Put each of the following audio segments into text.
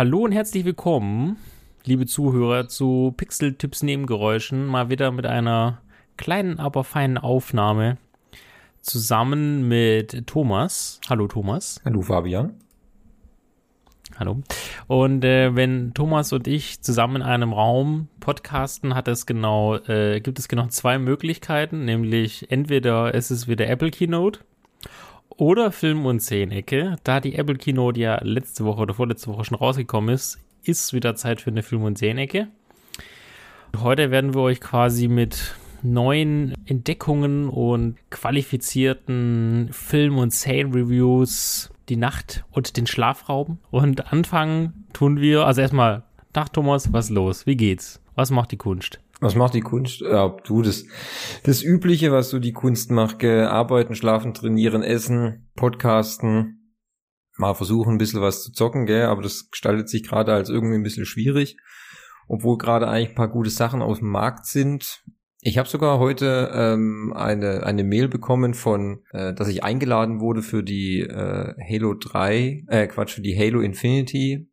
Hallo und herzlich willkommen, liebe Zuhörer, zu Pixel-Tipps Nebengeräuschen. Mal wieder mit einer kleinen, aber feinen Aufnahme. Zusammen mit Thomas. Hallo Thomas. Hallo Fabian. Hallo. Und äh, wenn Thomas und ich zusammen in einem Raum podcasten, hat es genau, äh, gibt es genau zwei Möglichkeiten, nämlich entweder es ist wieder Apple Keynote oder Film- und Szenecke. Da die Apple Keynote ja letzte Woche oder vorletzte Woche schon rausgekommen ist, ist wieder Zeit für eine Film- und Szenecke. Heute werden wir euch quasi mit neuen Entdeckungen und qualifizierten Film- und Szenen-Reviews die Nacht und den Schlaf rauben. Und anfangen tun wir, also erstmal, Tag Thomas, was los? Wie geht's? Was macht die Kunst? Was macht die Kunst? Ja, du, das, das Übliche, was so die Kunst macht, gell? arbeiten, schlafen, trainieren, essen, podcasten, mal versuchen, ein bisschen was zu zocken, gell? aber das gestaltet sich gerade als irgendwie ein bisschen schwierig, obwohl gerade eigentlich ein paar gute Sachen auf dem Markt sind. Ich habe sogar heute ähm, eine, eine Mail bekommen von, äh, dass ich eingeladen wurde für die äh, Halo 3, äh, Quatsch, für die Halo Infinity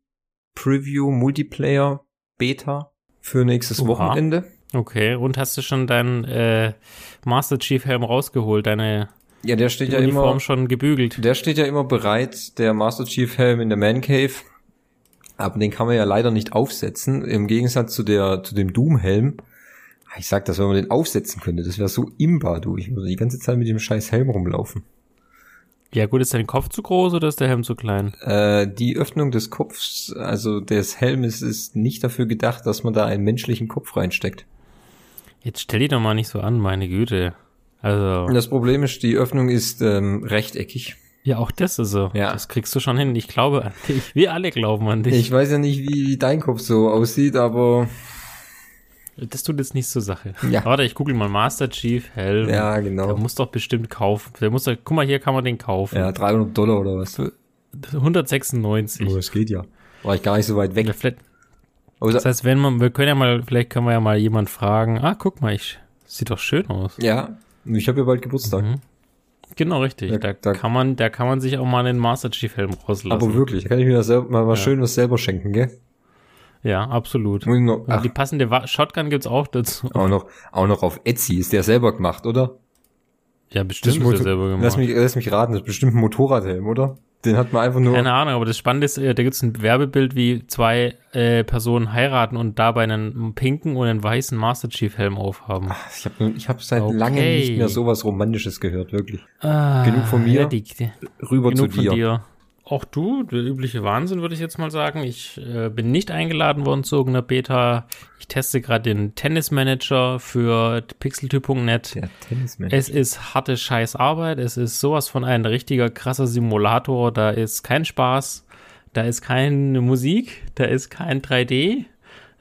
Preview Multiplayer Beta für nächstes Oha. Wochenende. Okay, und hast du schon deinen äh, Master Chief Helm rausgeholt, deine Ja, der steht ja Uniform immer, schon gebügelt? der steht ja immer bereit, der Master Chief Helm in der Man Cave. Aber den kann man ja leider nicht aufsetzen, im Gegensatz zu der, zu dem Doom Helm. Ich sag das, wenn man den aufsetzen könnte, das wäre so imbar, du. Ich würde die ganze Zeit mit dem scheiß Helm rumlaufen. Ja gut, ist dein Kopf zu groß oder ist der Helm zu klein? Äh, die Öffnung des Kopfs, also des Helmes, ist nicht dafür gedacht, dass man da einen menschlichen Kopf reinsteckt. Jetzt stell dich doch mal nicht so an, meine Güte. Also, das Problem ist, die Öffnung ist ähm, rechteckig. ja, auch das ist so. Ja. Das kriegst du schon hin. Ich glaube an dich. Wir alle glauben an dich. Ich weiß ja nicht, wie dein Kopf so aussieht, aber das tut jetzt nichts zur Sache. Ja. Warte, ich google mal Master Chief Helm. ja, Der genau. muss doch bestimmt kaufen. Der muss doch, guck mal, hier kann man den kaufen. Ja, 300 Dollar oder was? 196. Oh, das geht ja. War ich gar nicht so weit weg. Vielleicht, Außer, das heißt, wenn man, wir können ja mal, vielleicht können wir ja mal jemand fragen, ah, guck mal, ich, sieht doch schön aus. ja, ich habe ja bald Geburtstag. Mhm. Genau, richtig. Ja, Da, da- kann man, da kann man sich auch mal den Master Chief Helm rauslassen. Aber wirklich, da kann ich mir das selber, mal was Schönes selber schenken, gell? Ja, absolut. Noch, Und die passende Wa Shotgun gibt's auch dazu. auch noch, auch noch auf Etsy. Ist der selber gemacht, oder? Ja, bestimmt ist er Motor- selber gemacht. Lass mich, lass mich raten, das ist bestimmt ein Motorradhelm, oder? Den hat man einfach nur. Keine Ahnung, aber das Spannende ist, äh, da gibt's ein Werbebild, wie zwei äh, Personen heiraten und dabei einen pinken und einen weißen Master Chief Helm aufhaben. Ich habe ich hab seit Okay. langem nicht mehr sowas Romantisches gehört, wirklich. Ah, genug von mir. Ja, die, die, Rüber genug zu dir. von dir. Auch du, der übliche Wahnsinn, würde ich jetzt mal sagen. Ich äh, bin nicht eingeladen worden zu irgendeiner Beta. Ich teste gerade den Tennismanager für pixeltyp.net. Der. Es ist harte Scheißarbeit. Es ist sowas von ein richtiger krasser Simulator. Da ist kein Spaß. Da ist keine Musik. Da ist kein 3D.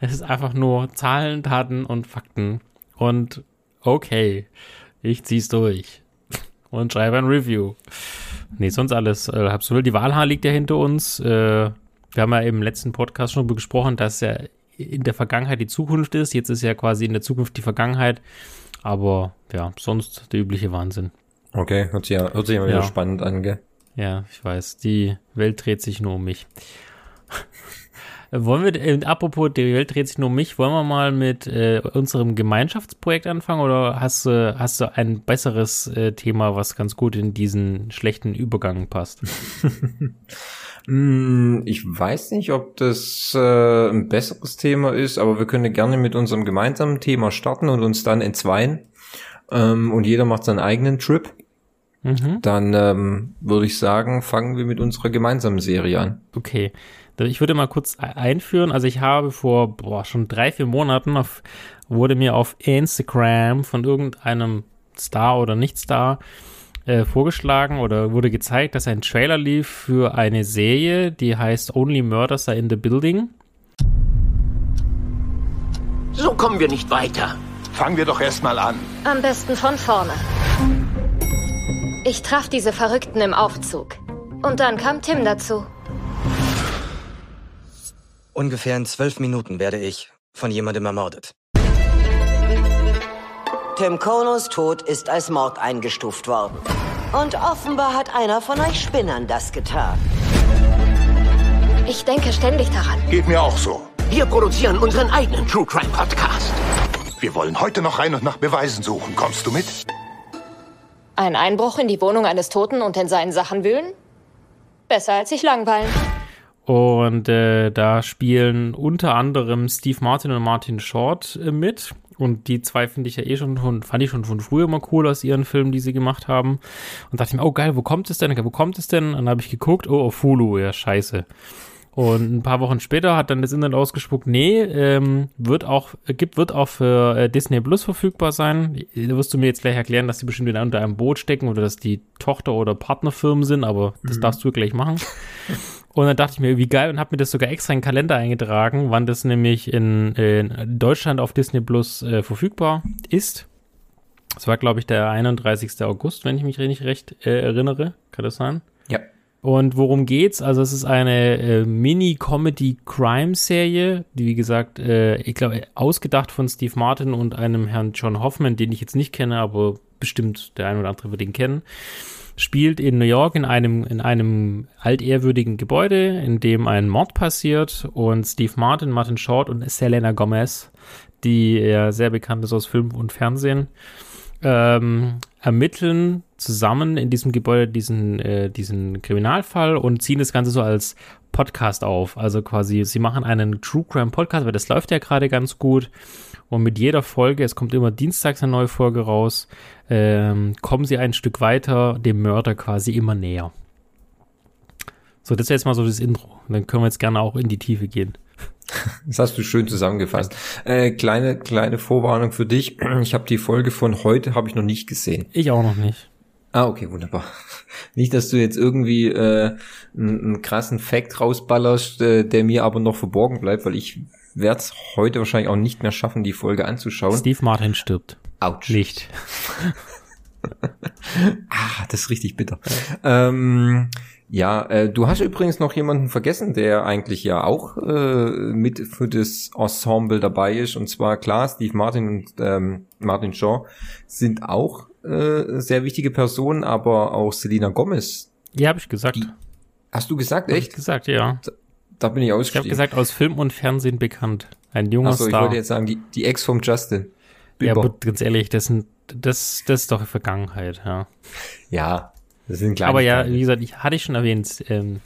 Es ist einfach nur Zahlen, Daten und Fakten. Und okay, ich zieh's durch. Und schreibe ein Review. Nee, sonst alles äh, wild. Die Wahlhaar liegt ja hinter uns. Äh, wir haben ja im letzten Podcast schon darüber gesprochen, dass ja in der Vergangenheit die Zukunft ist. Jetzt ist ja quasi in der Zukunft die Vergangenheit. Aber ja, sonst der übliche Wahnsinn. Okay, hört sich ja, hört sich ja, wieder Ja. spannend an, gell? Ja, ich weiß. Die Welt dreht sich nur um mich. Wollen wir, äh, apropos, die Welt dreht sich nur um mich, wollen wir mal mit äh, unserem Gemeinschaftsprojekt anfangen oder hast du, hast du ein besseres äh, Thema, was ganz gut in diesen schlechten Übergang passt? Hm, Ich weiß nicht, ob das äh, ein besseres Thema ist, aber wir können gerne mit unserem gemeinsamen Thema starten und uns dann entzweien. Ähm, und jeder macht seinen eigenen Trip. Mhm. Dann ähm, würde ich sagen, fangen wir mit unserer gemeinsamen Serie an. Okay. Ich würde mal kurz e- einführen. Also ich habe vor boah, schon drei, vier Monaten auf, wurde mir auf Instagram von irgendeinem Star oder Nicht-Star äh, vorgeschlagen oder wurde gezeigt, dass ein Trailer lief für eine Serie, die heißt Only Murders are in the Building. So kommen wir nicht weiter. Fangen wir doch erstmal an. Am besten von vorne. Ich traf diese Verrückten im Aufzug. Und dann kam Tim dazu. Ungefähr in zwölf Minuten werde ich von jemandem ermordet. Tim Konos Tod ist als Mord eingestuft worden. Und offenbar hat einer von euch Spinnern das getan. Ich denke ständig daran. Geht mir auch so. Wir produzieren unseren eigenen True Crime Podcast. Wir wollen heute noch rein und nach Beweisen suchen. Kommst du mit? Ein Einbruch in die Wohnung eines Toten und in seinen Sachen wühlen? Besser als sich langweilen. Und äh, da spielen unter anderem Steve Martin und Martin Short äh, mit. Und die zwei finde ich ja eh schon fand ich schon von früher immer cool aus ihren Filmen, die sie gemacht haben. Und dachte mir, oh geil, wo kommt es denn? Wo kommt es denn? Und dann habe ich geguckt, oh, auf Hulu, ja, scheiße. Und ein paar Wochen später hat dann das Internet ausgespuckt, nee, ähm, wird auch, gibt, wird auch für äh, Disney Plus verfügbar sein. Da wirst du mir jetzt gleich erklären, dass die bestimmt wieder unter einem Boot stecken oder dass die Tochter- oder Partnerfirmen sind, aber das darfst du gleich machen. Und dann dachte ich mir, wie geil, und habe mir das sogar extra in den Kalender eingetragen, wann das nämlich in, in Deutschland auf Disney Plus äh, verfügbar ist. Das war, glaube ich, der 31. August, wenn ich mich richtig recht äh, erinnere. Kann das sein? Ja. Und worum geht's? Also es ist eine äh, Mini-Comedy-Crime-Serie, die wie gesagt, äh, ich glaube, ausgedacht von Steve Martin und einem Herrn John Hoffman, den ich jetzt nicht kenne, aber bestimmt der ein oder andere wird ihn kennen. Spielt in New York in einem, in einem altehrwürdigen Gebäude, in dem ein Mord passiert und Steve Martin, Martin Short und Selena Gomez, die ja sehr bekannt ist aus Film und Fernsehen, ähm, ermitteln zusammen in diesem Gebäude diesen, äh, diesen Kriminalfall und ziehen das Ganze so als Podcast auf. Also quasi, sie machen einen True Crime Podcast, weil das läuft ja gerade ganz gut. Und mit jeder Folge, es kommt immer dienstags eine neue Folge raus, ähm, kommen sie ein Stück weiter dem Mörder quasi immer näher. So, das ist jetzt mal so das Intro. Und dann können wir jetzt gerne auch in die Tiefe gehen. Das hast du schön zusammengefasst. Äh, kleine kleine Vorwarnung für dich. Ich habe die Folge von heute habe ich noch nicht gesehen. Ich auch noch nicht. Ah, okay, wunderbar. Nicht, dass du jetzt irgendwie äh, einen, einen krassen Fact rausballerst, äh, der mir aber noch verborgen bleibt, weil ich werde es heute wahrscheinlich auch nicht mehr schaffen, die Folge anzuschauen. Steve Martin stirbt. Autsch. Nicht. Ah, das ist richtig bitter. Ähm, ja, äh, du hast übrigens noch jemanden vergessen, der eigentlich ja auch äh, mit für das Ensemble dabei ist. Und zwar klar, Steve Martin und ähm, Martin Shaw sind auch äh, sehr wichtige Personen, aber auch Selena Gomez. Ja, habe ich gesagt. Die- Hast du gesagt, Hab ich echt? gesagt, ja. Da bin ich Ich habe ausgestiegen. gesagt, aus Film und Fernsehen bekannt. Ein junger Achso, ich Star. wollte jetzt sagen, die, die Ex vom Justin. ja, Bieber. aber ganz ehrlich, das, sind, das, das ist doch Vergangenheit, ja. ja, das sind kleine Aber ja, wie gesagt, ich hatte ich schon erwähnt, ähm,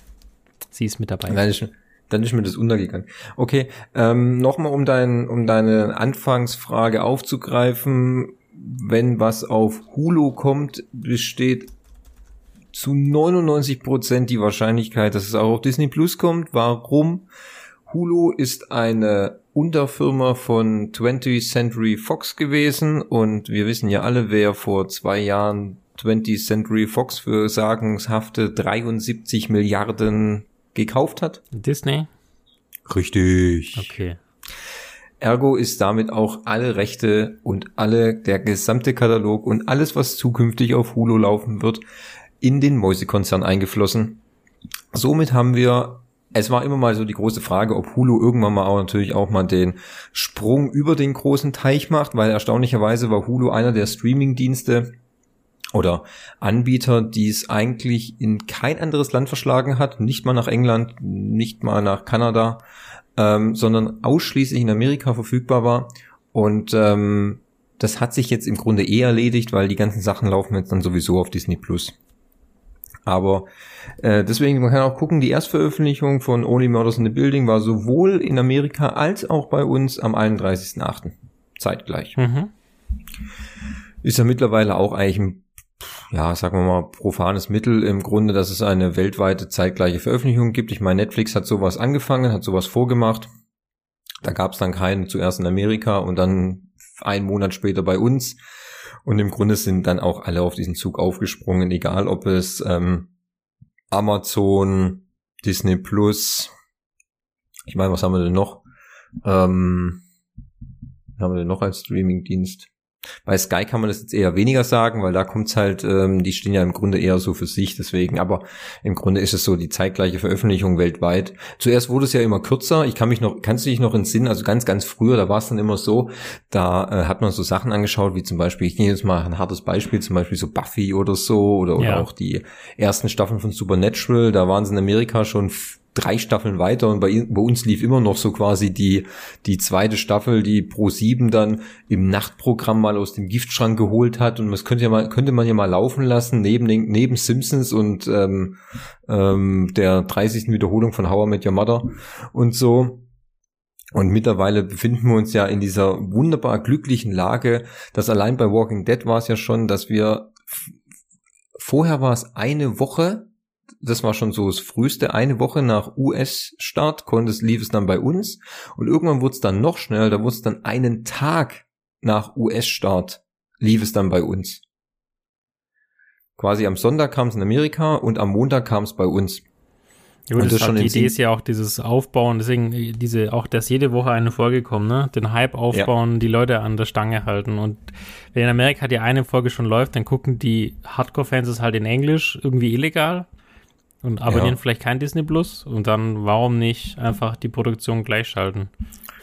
sie ist mit dabei. Dann ist, dann ist mir das untergegangen. Okay, ähm, nochmal um, dein, um deine Anfangsfrage aufzugreifen. Wenn was auf Hulu kommt, besteht zu 99 Prozent die Wahrscheinlichkeit, dass es auch auf Disney Plus kommt. Warum? Hulu ist eine Unterfirma von 20th Century Fox gewesen und wir wissen ja alle, wer vor zwei Jahren 20th Century Fox für sagenshafte 73 Milliarden gekauft hat. Disney? Richtig. Okay. Ergo ist damit auch alle Rechte und alle, der gesamte Katalog und alles, was zukünftig auf Hulu laufen wird, in den Mäusekonzern eingeflossen. Somit haben wir, es war immer mal so die große Frage, ob Hulu irgendwann mal auch natürlich auch mal den Sprung über den großen Teich macht, weil erstaunlicherweise war Hulu einer der Streaming-Dienste oder Anbieter, die es eigentlich in kein anderes Land verschlagen hat, nicht mal nach England, nicht mal nach Kanada, ähm, sondern ausschließlich in Amerika verfügbar war. Und ähm, das hat sich jetzt im Grunde eh erledigt, weil die ganzen Sachen laufen jetzt dann sowieso auf Disney Plus. Aber äh, deswegen, man kann auch gucken, die Erstveröffentlichung von Only Murders in the Building war sowohl in Amerika als auch bei uns am 31.8. Zeitgleich. Mhm. Ist ja mittlerweile auch eigentlich ein, ja, sagen wir mal, profanes Mittel im Grunde, dass es eine weltweite zeitgleiche Veröffentlichung gibt. Ich meine, Netflix hat sowas angefangen, hat sowas vorgemacht. Da gab es dann keinen zuerst in Amerika und dann einen Monat später bei uns. Und im Grunde sind dann auch alle auf diesen Zug aufgesprungen, egal ob es ähm, Amazon, Disney Plus, ich meine, was haben wir denn noch? Ähm, haben wir denn noch als Streamingdienst? Bei Sky kann man das jetzt eher weniger sagen, weil da kommt's halt, ähm, die stehen ja im Grunde eher so für sich, deswegen, aber im Grunde ist es so die zeitgleiche Veröffentlichung weltweit. Zuerst wurde es ja immer kürzer, ich kann mich noch, kannst du dich noch entsinnen, also ganz, ganz früher, da war es dann immer so, da äh, hat man so Sachen angeschaut, wie zum Beispiel, ich nehme jetzt mal ein hartes Beispiel, zum Beispiel so Buffy oder so, oder, oder Ja. auch die ersten Staffeln von Supernatural, da waren sie in Amerika schon drei Staffeln weiter und bei, bei uns lief immer noch so quasi die, die zweite Staffel, die Pro 7 dann im Nachtprogramm mal aus dem Giftschrank geholt hat und das könnte ja mal, könnte man ja mal laufen lassen neben den, neben Simpsons und ähm, ähm, der 30. Wiederholung von How I Met Your Mother und so. Und mittlerweile befinden wir uns ja in dieser wunderbar glücklichen Lage, dass allein bei Walking Dead war es ja schon, dass wir vorher war es eine Woche das war schon so das früheste, eine Woche nach US-Start konnte es, lief es dann bei uns und irgendwann wurde es dann noch schneller, da wurde es dann einen Tag nach US-Start lief es dann bei uns. Quasi am Sonntag kam es in Amerika und am Montag kam es bei uns. Ja, gut, das das die Idee ist ja auch dieses Aufbauen, deswegen diese, auch, dass jede Woche eine Folge kommt, ne? Den Hype aufbauen, ja. die Leute an der Stange halten. Und wenn in Amerika die eine Folge schon läuft, dann gucken die Hardcore-Fans es halt in Englisch, irgendwie illegal und abonnieren ja. vielleicht kein Disney Plus und dann warum nicht einfach die Produktion gleichschalten?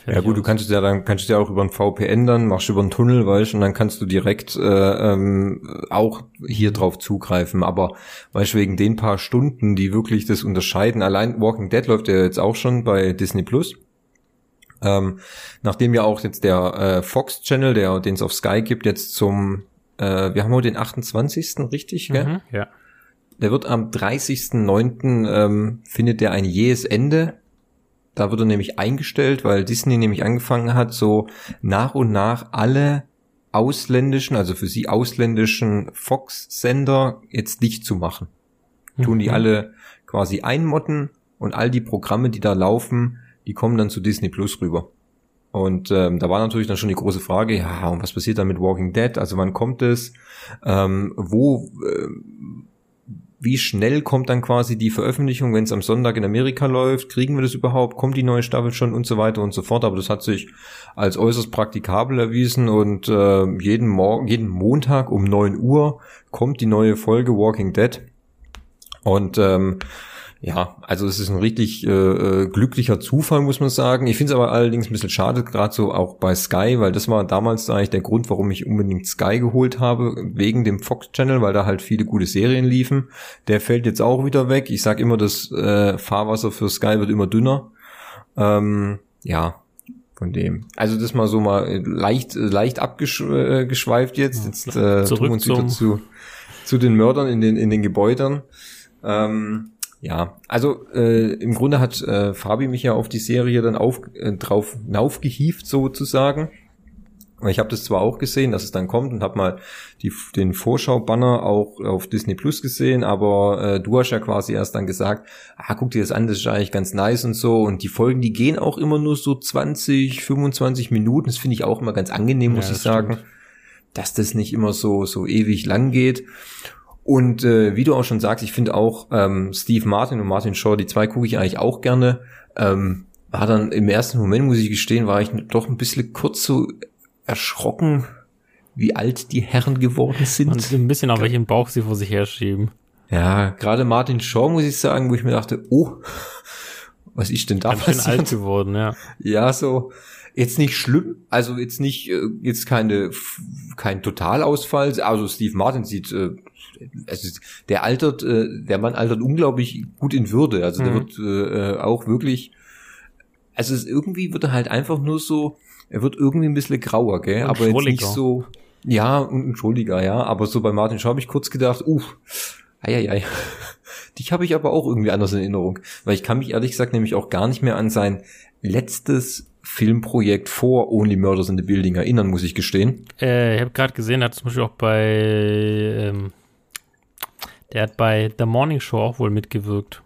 ja gut, aus. du kannst es ja dann kannst du ja auch über ein VPN dann machst du über einen Tunnel, weißt und dann kannst du direkt äh, ähm, auch hier drauf zugreifen. Aber weißt du wegen den paar Stunden, die wirklich das unterscheiden. Allein Walking Dead läuft ja jetzt auch schon bei Disney Plus. Ähm, nachdem ja auch jetzt der äh, Fox Channel, der den es auf Sky gibt, jetzt zum äh, wir haben heute den 28. richtig, gell? Mhm, ja. Der wird am 30.09. Ähm, findet der ein jähes Ende. Da wird er nämlich eingestellt, weil Disney nämlich angefangen hat, so nach und nach alle ausländischen, also für sie ausländischen Fox-Sender jetzt dicht zu machen. Mhm. Tun die alle quasi einmotten und all die Programme, die da laufen, die kommen dann zu Disney Plus rüber. Und ähm, da war natürlich dann schon die große Frage, ja, und was passiert dann mit Walking Dead? Also wann kommt es? Ähm, wo, äh, wie schnell kommt dann quasi die Veröffentlichung, wenn es am Sonntag in Amerika läuft? Kriegen wir das überhaupt? Kommt die neue Staffel schon und so weiter und so fort? Aber das hat sich als äußerst praktikabel erwiesen und äh, jeden Morgen, jeden Montag um neun Uhr kommt die neue Folge Walking Dead. Und ähm, ja, also es ist ein richtig äh, äh, glücklicher Zufall, muss man sagen. Ich finde es aber allerdings ein bisschen schade, gerade so auch bei Sky, weil das war damals eigentlich der Grund, warum ich unbedingt Sky geholt habe, wegen dem Fox Channel, weil da halt viele gute Serien liefen. Der fällt jetzt auch wieder weg. Ich sag immer, das äh, Fahrwasser für Sky wird immer dünner. Ähm, ja, von dem. Also das mal so mal leicht leicht abgeschweift jetzt. Jetzt äh, Zurück tun wir uns wieder zu, zu den Mördern in den in den Gebäuden. Ähm, ja, also äh, im Grunde hat äh, Fabi mich ja auf die Serie dann auf, äh, drauf naufgehieft sozusagen. Ich habe das zwar auch gesehen, dass es dann kommt und habe mal die, den Vorschau-Banner auch auf Disney Plus gesehen, aber äh, du hast ja quasi erst dann gesagt, ah, guck dir das an, das ist eigentlich ganz nice und so. Und die Folgen, die gehen auch immer nur so 20, 25 Minuten. Das finde ich auch immer ganz angenehm, muss ja, ich sagen, stimmt. dass das nicht immer so, so ewig lang geht. Und äh, wie du auch schon sagst, ich finde auch ähm, Steve Martin und Martin Shaw, die zwei gucke ich eigentlich auch gerne. Ähm, war dann im ersten Moment, muss ich gestehen, war ich doch ein bisschen kurz so erschrocken, wie alt die Herren geworden sind. Und ein bisschen auf welchen Bauch sie vor sich herschieben. Ja, gerade Martin Shaw, muss ich sagen, wo ich mir dachte, oh, was ist denn da Ganz passiert? alt geworden, ja. Ja, so, jetzt nicht schlimm, also jetzt nicht, äh, jetzt keine, kein Totalausfall, also Steve Martin sieht äh, also der altert, äh, der Mann altert unglaublich gut in Würde. Also der mhm. wird äh, auch wirklich, also es irgendwie wird er halt einfach nur so, er wird irgendwie ein bisschen grauer, gell? aber jetzt nicht so, ja, und ein Schuldiger, ja. Aber so bei Martin Schau habe ich kurz gedacht, uh, ei. Dich habe ich aber auch irgendwie anders in Erinnerung. Weil ich kann mich ehrlich gesagt nämlich auch gar nicht mehr an sein letztes Filmprojekt vor Only Murders in the Building erinnern, muss ich gestehen. Äh, ich habe gerade gesehen, er hat zum Beispiel auch bei ähm, der hat bei The Morning Show auch wohl mitgewirkt.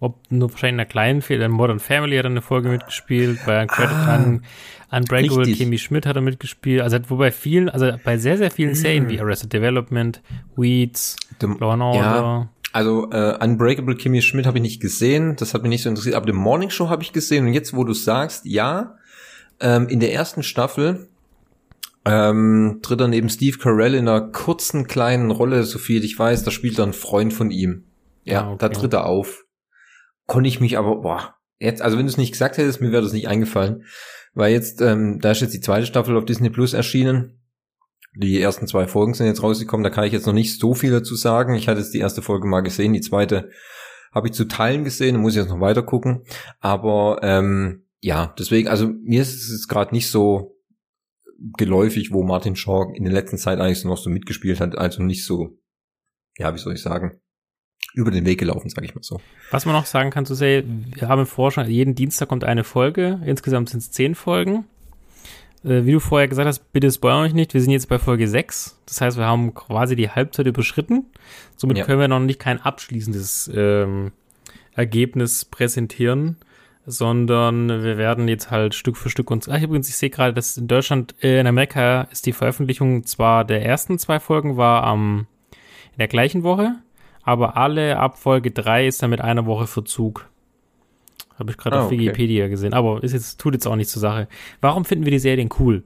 Ob nur wahrscheinlich in einer kleinen Fehler. In Modern Family hat er eine Folge mitgespielt. Bei ah, Un Unbreakable richtig. Kimmy Schmidt hat er mitgespielt. Also wobei vielen, also bei sehr, sehr vielen Serien wie Arrested Development, Weeds, The, Law and Order. Ja. Also äh, Unbreakable Kimmy Schmidt habe ich nicht gesehen, das hat mich nicht so interessiert, aber The Morning Show habe ich gesehen und jetzt, wo du sagst, ja, ähm, in der ersten Staffel ähm, tritt er neben Steve Carell in einer kurzen kleinen Rolle, so viel ich weiß, da spielt er ein Freund von ihm. Ja, ah, okay. da tritt er auf. Konnte ich mich aber, boah, jetzt, also wenn du es nicht gesagt hättest, mir wäre das nicht eingefallen. Weil jetzt, ähm, da ist jetzt die zweite Staffel auf Disney Plus erschienen. Die ersten zwei Folgen sind jetzt rausgekommen, da kann ich jetzt noch nicht so viel dazu sagen. Ich hatte jetzt die erste Folge mal gesehen, die zweite Habe ich zu Teilen gesehen, muss ich jetzt noch weiter gucken. Aber ähm, ja, deswegen, also mir ist es gerade nicht so geläufig, wo Martin Shaw in der letzten Zeit eigentlich so noch so mitgespielt hat, also nicht so, ja, wie soll ich sagen, über den Weg gelaufen, sage ich mal so. Was man noch sagen kann zu Say, wir haben im jeden Dienstag kommt eine Folge, insgesamt sind es zehn Folgen. Äh, wie du vorher gesagt hast, bitte spoilern euch nicht, wir sind jetzt bei Folge 6. Das heißt, wir haben quasi die Halbzeit überschritten. Somit ja. können wir noch nicht kein abschließendes ähm, Ergebnis präsentieren sondern wir werden jetzt halt Stück für Stück uns. Ach, übrigens, ich sehe gerade, dass in Deutschland, äh, in Amerika ist die Veröffentlichung zwar der ersten zwei Folgen war am in der gleichen Woche, aber alle ab Folge 3 ist dann mit einer Woche Verzug. Habe ich gerade ah, auf okay. Wikipedia gesehen. Aber ist jetzt, tut jetzt auch nichts zur Sache. Warum finden wir die Serien cool?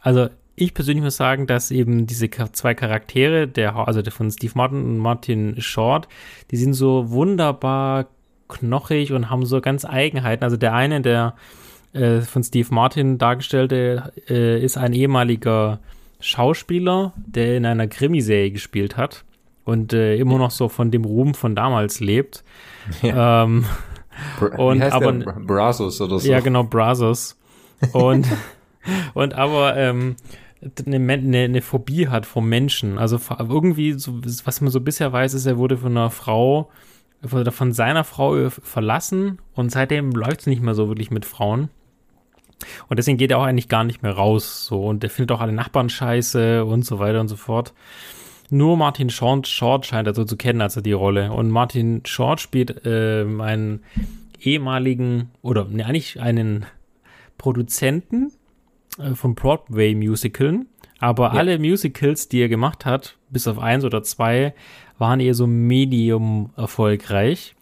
Also, ich persönlich muss sagen, dass eben diese zwei Charaktere, der, also der von Steve Martin und Martin Short, die sind so wunderbar knochig und haben so ganz Eigenheiten. Also der eine, der äh, von Steve Martin dargestellte, äh, ist ein ehemaliger Schauspieler, der in einer Krimiserie gespielt hat und äh, immer noch so von dem Ruhm von damals lebt. Ja. Ähm, und aber Brazos oder so. Ja, genau, Brazos. Und und aber ähm, eine, eine, eine Phobie hat vor Menschen. Also irgendwie, so, was man so bisher weiß, ist, er wurde von einer Frau wurde von seiner Frau verlassen und seitdem läuft es nicht mehr so wirklich mit Frauen. Und deswegen geht er auch eigentlich gar nicht mehr raus. So, und er findet auch alle Nachbarn scheiße und so weiter und so fort. Nur Martin Short, Short scheint er so zu kennen, also die Rolle. Und Martin Short spielt äh, einen ehemaligen, oder ne, eigentlich einen Produzenten äh, von Broadway-Musicalen. Aber ja. alle Musicals, die er gemacht hat, bis auf eins oder zwei, waren eher so medium erfolgreich.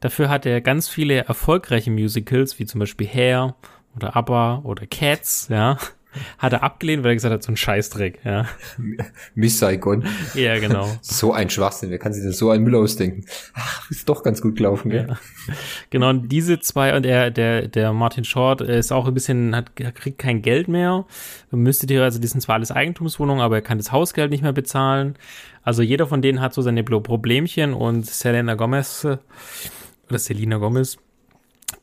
Dafür hat er ganz viele erfolgreiche Musicals, wie zum Beispiel Hair oder ABBA oder Cats, ja, hat er abgelehnt, weil er gesagt hat, so ein Scheißdreck, ja. Miss Saigon. Ja, genau. so ein Schwachsinn, wer kann sich denn so einen Müll ausdenken? Ach, ist doch ganz gut gelaufen, gell? Ja. Genau, und diese zwei, und er, der, der Martin Short ist auch ein bisschen, hat, kriegt kein Geld mehr, müsste dir, also die sind zwar alles Eigentumswohnungen, aber er kann das Hausgeld nicht mehr bezahlen. Also jeder von denen hat so seine Problemchen und Selena Gomez, oder Selena Gomez,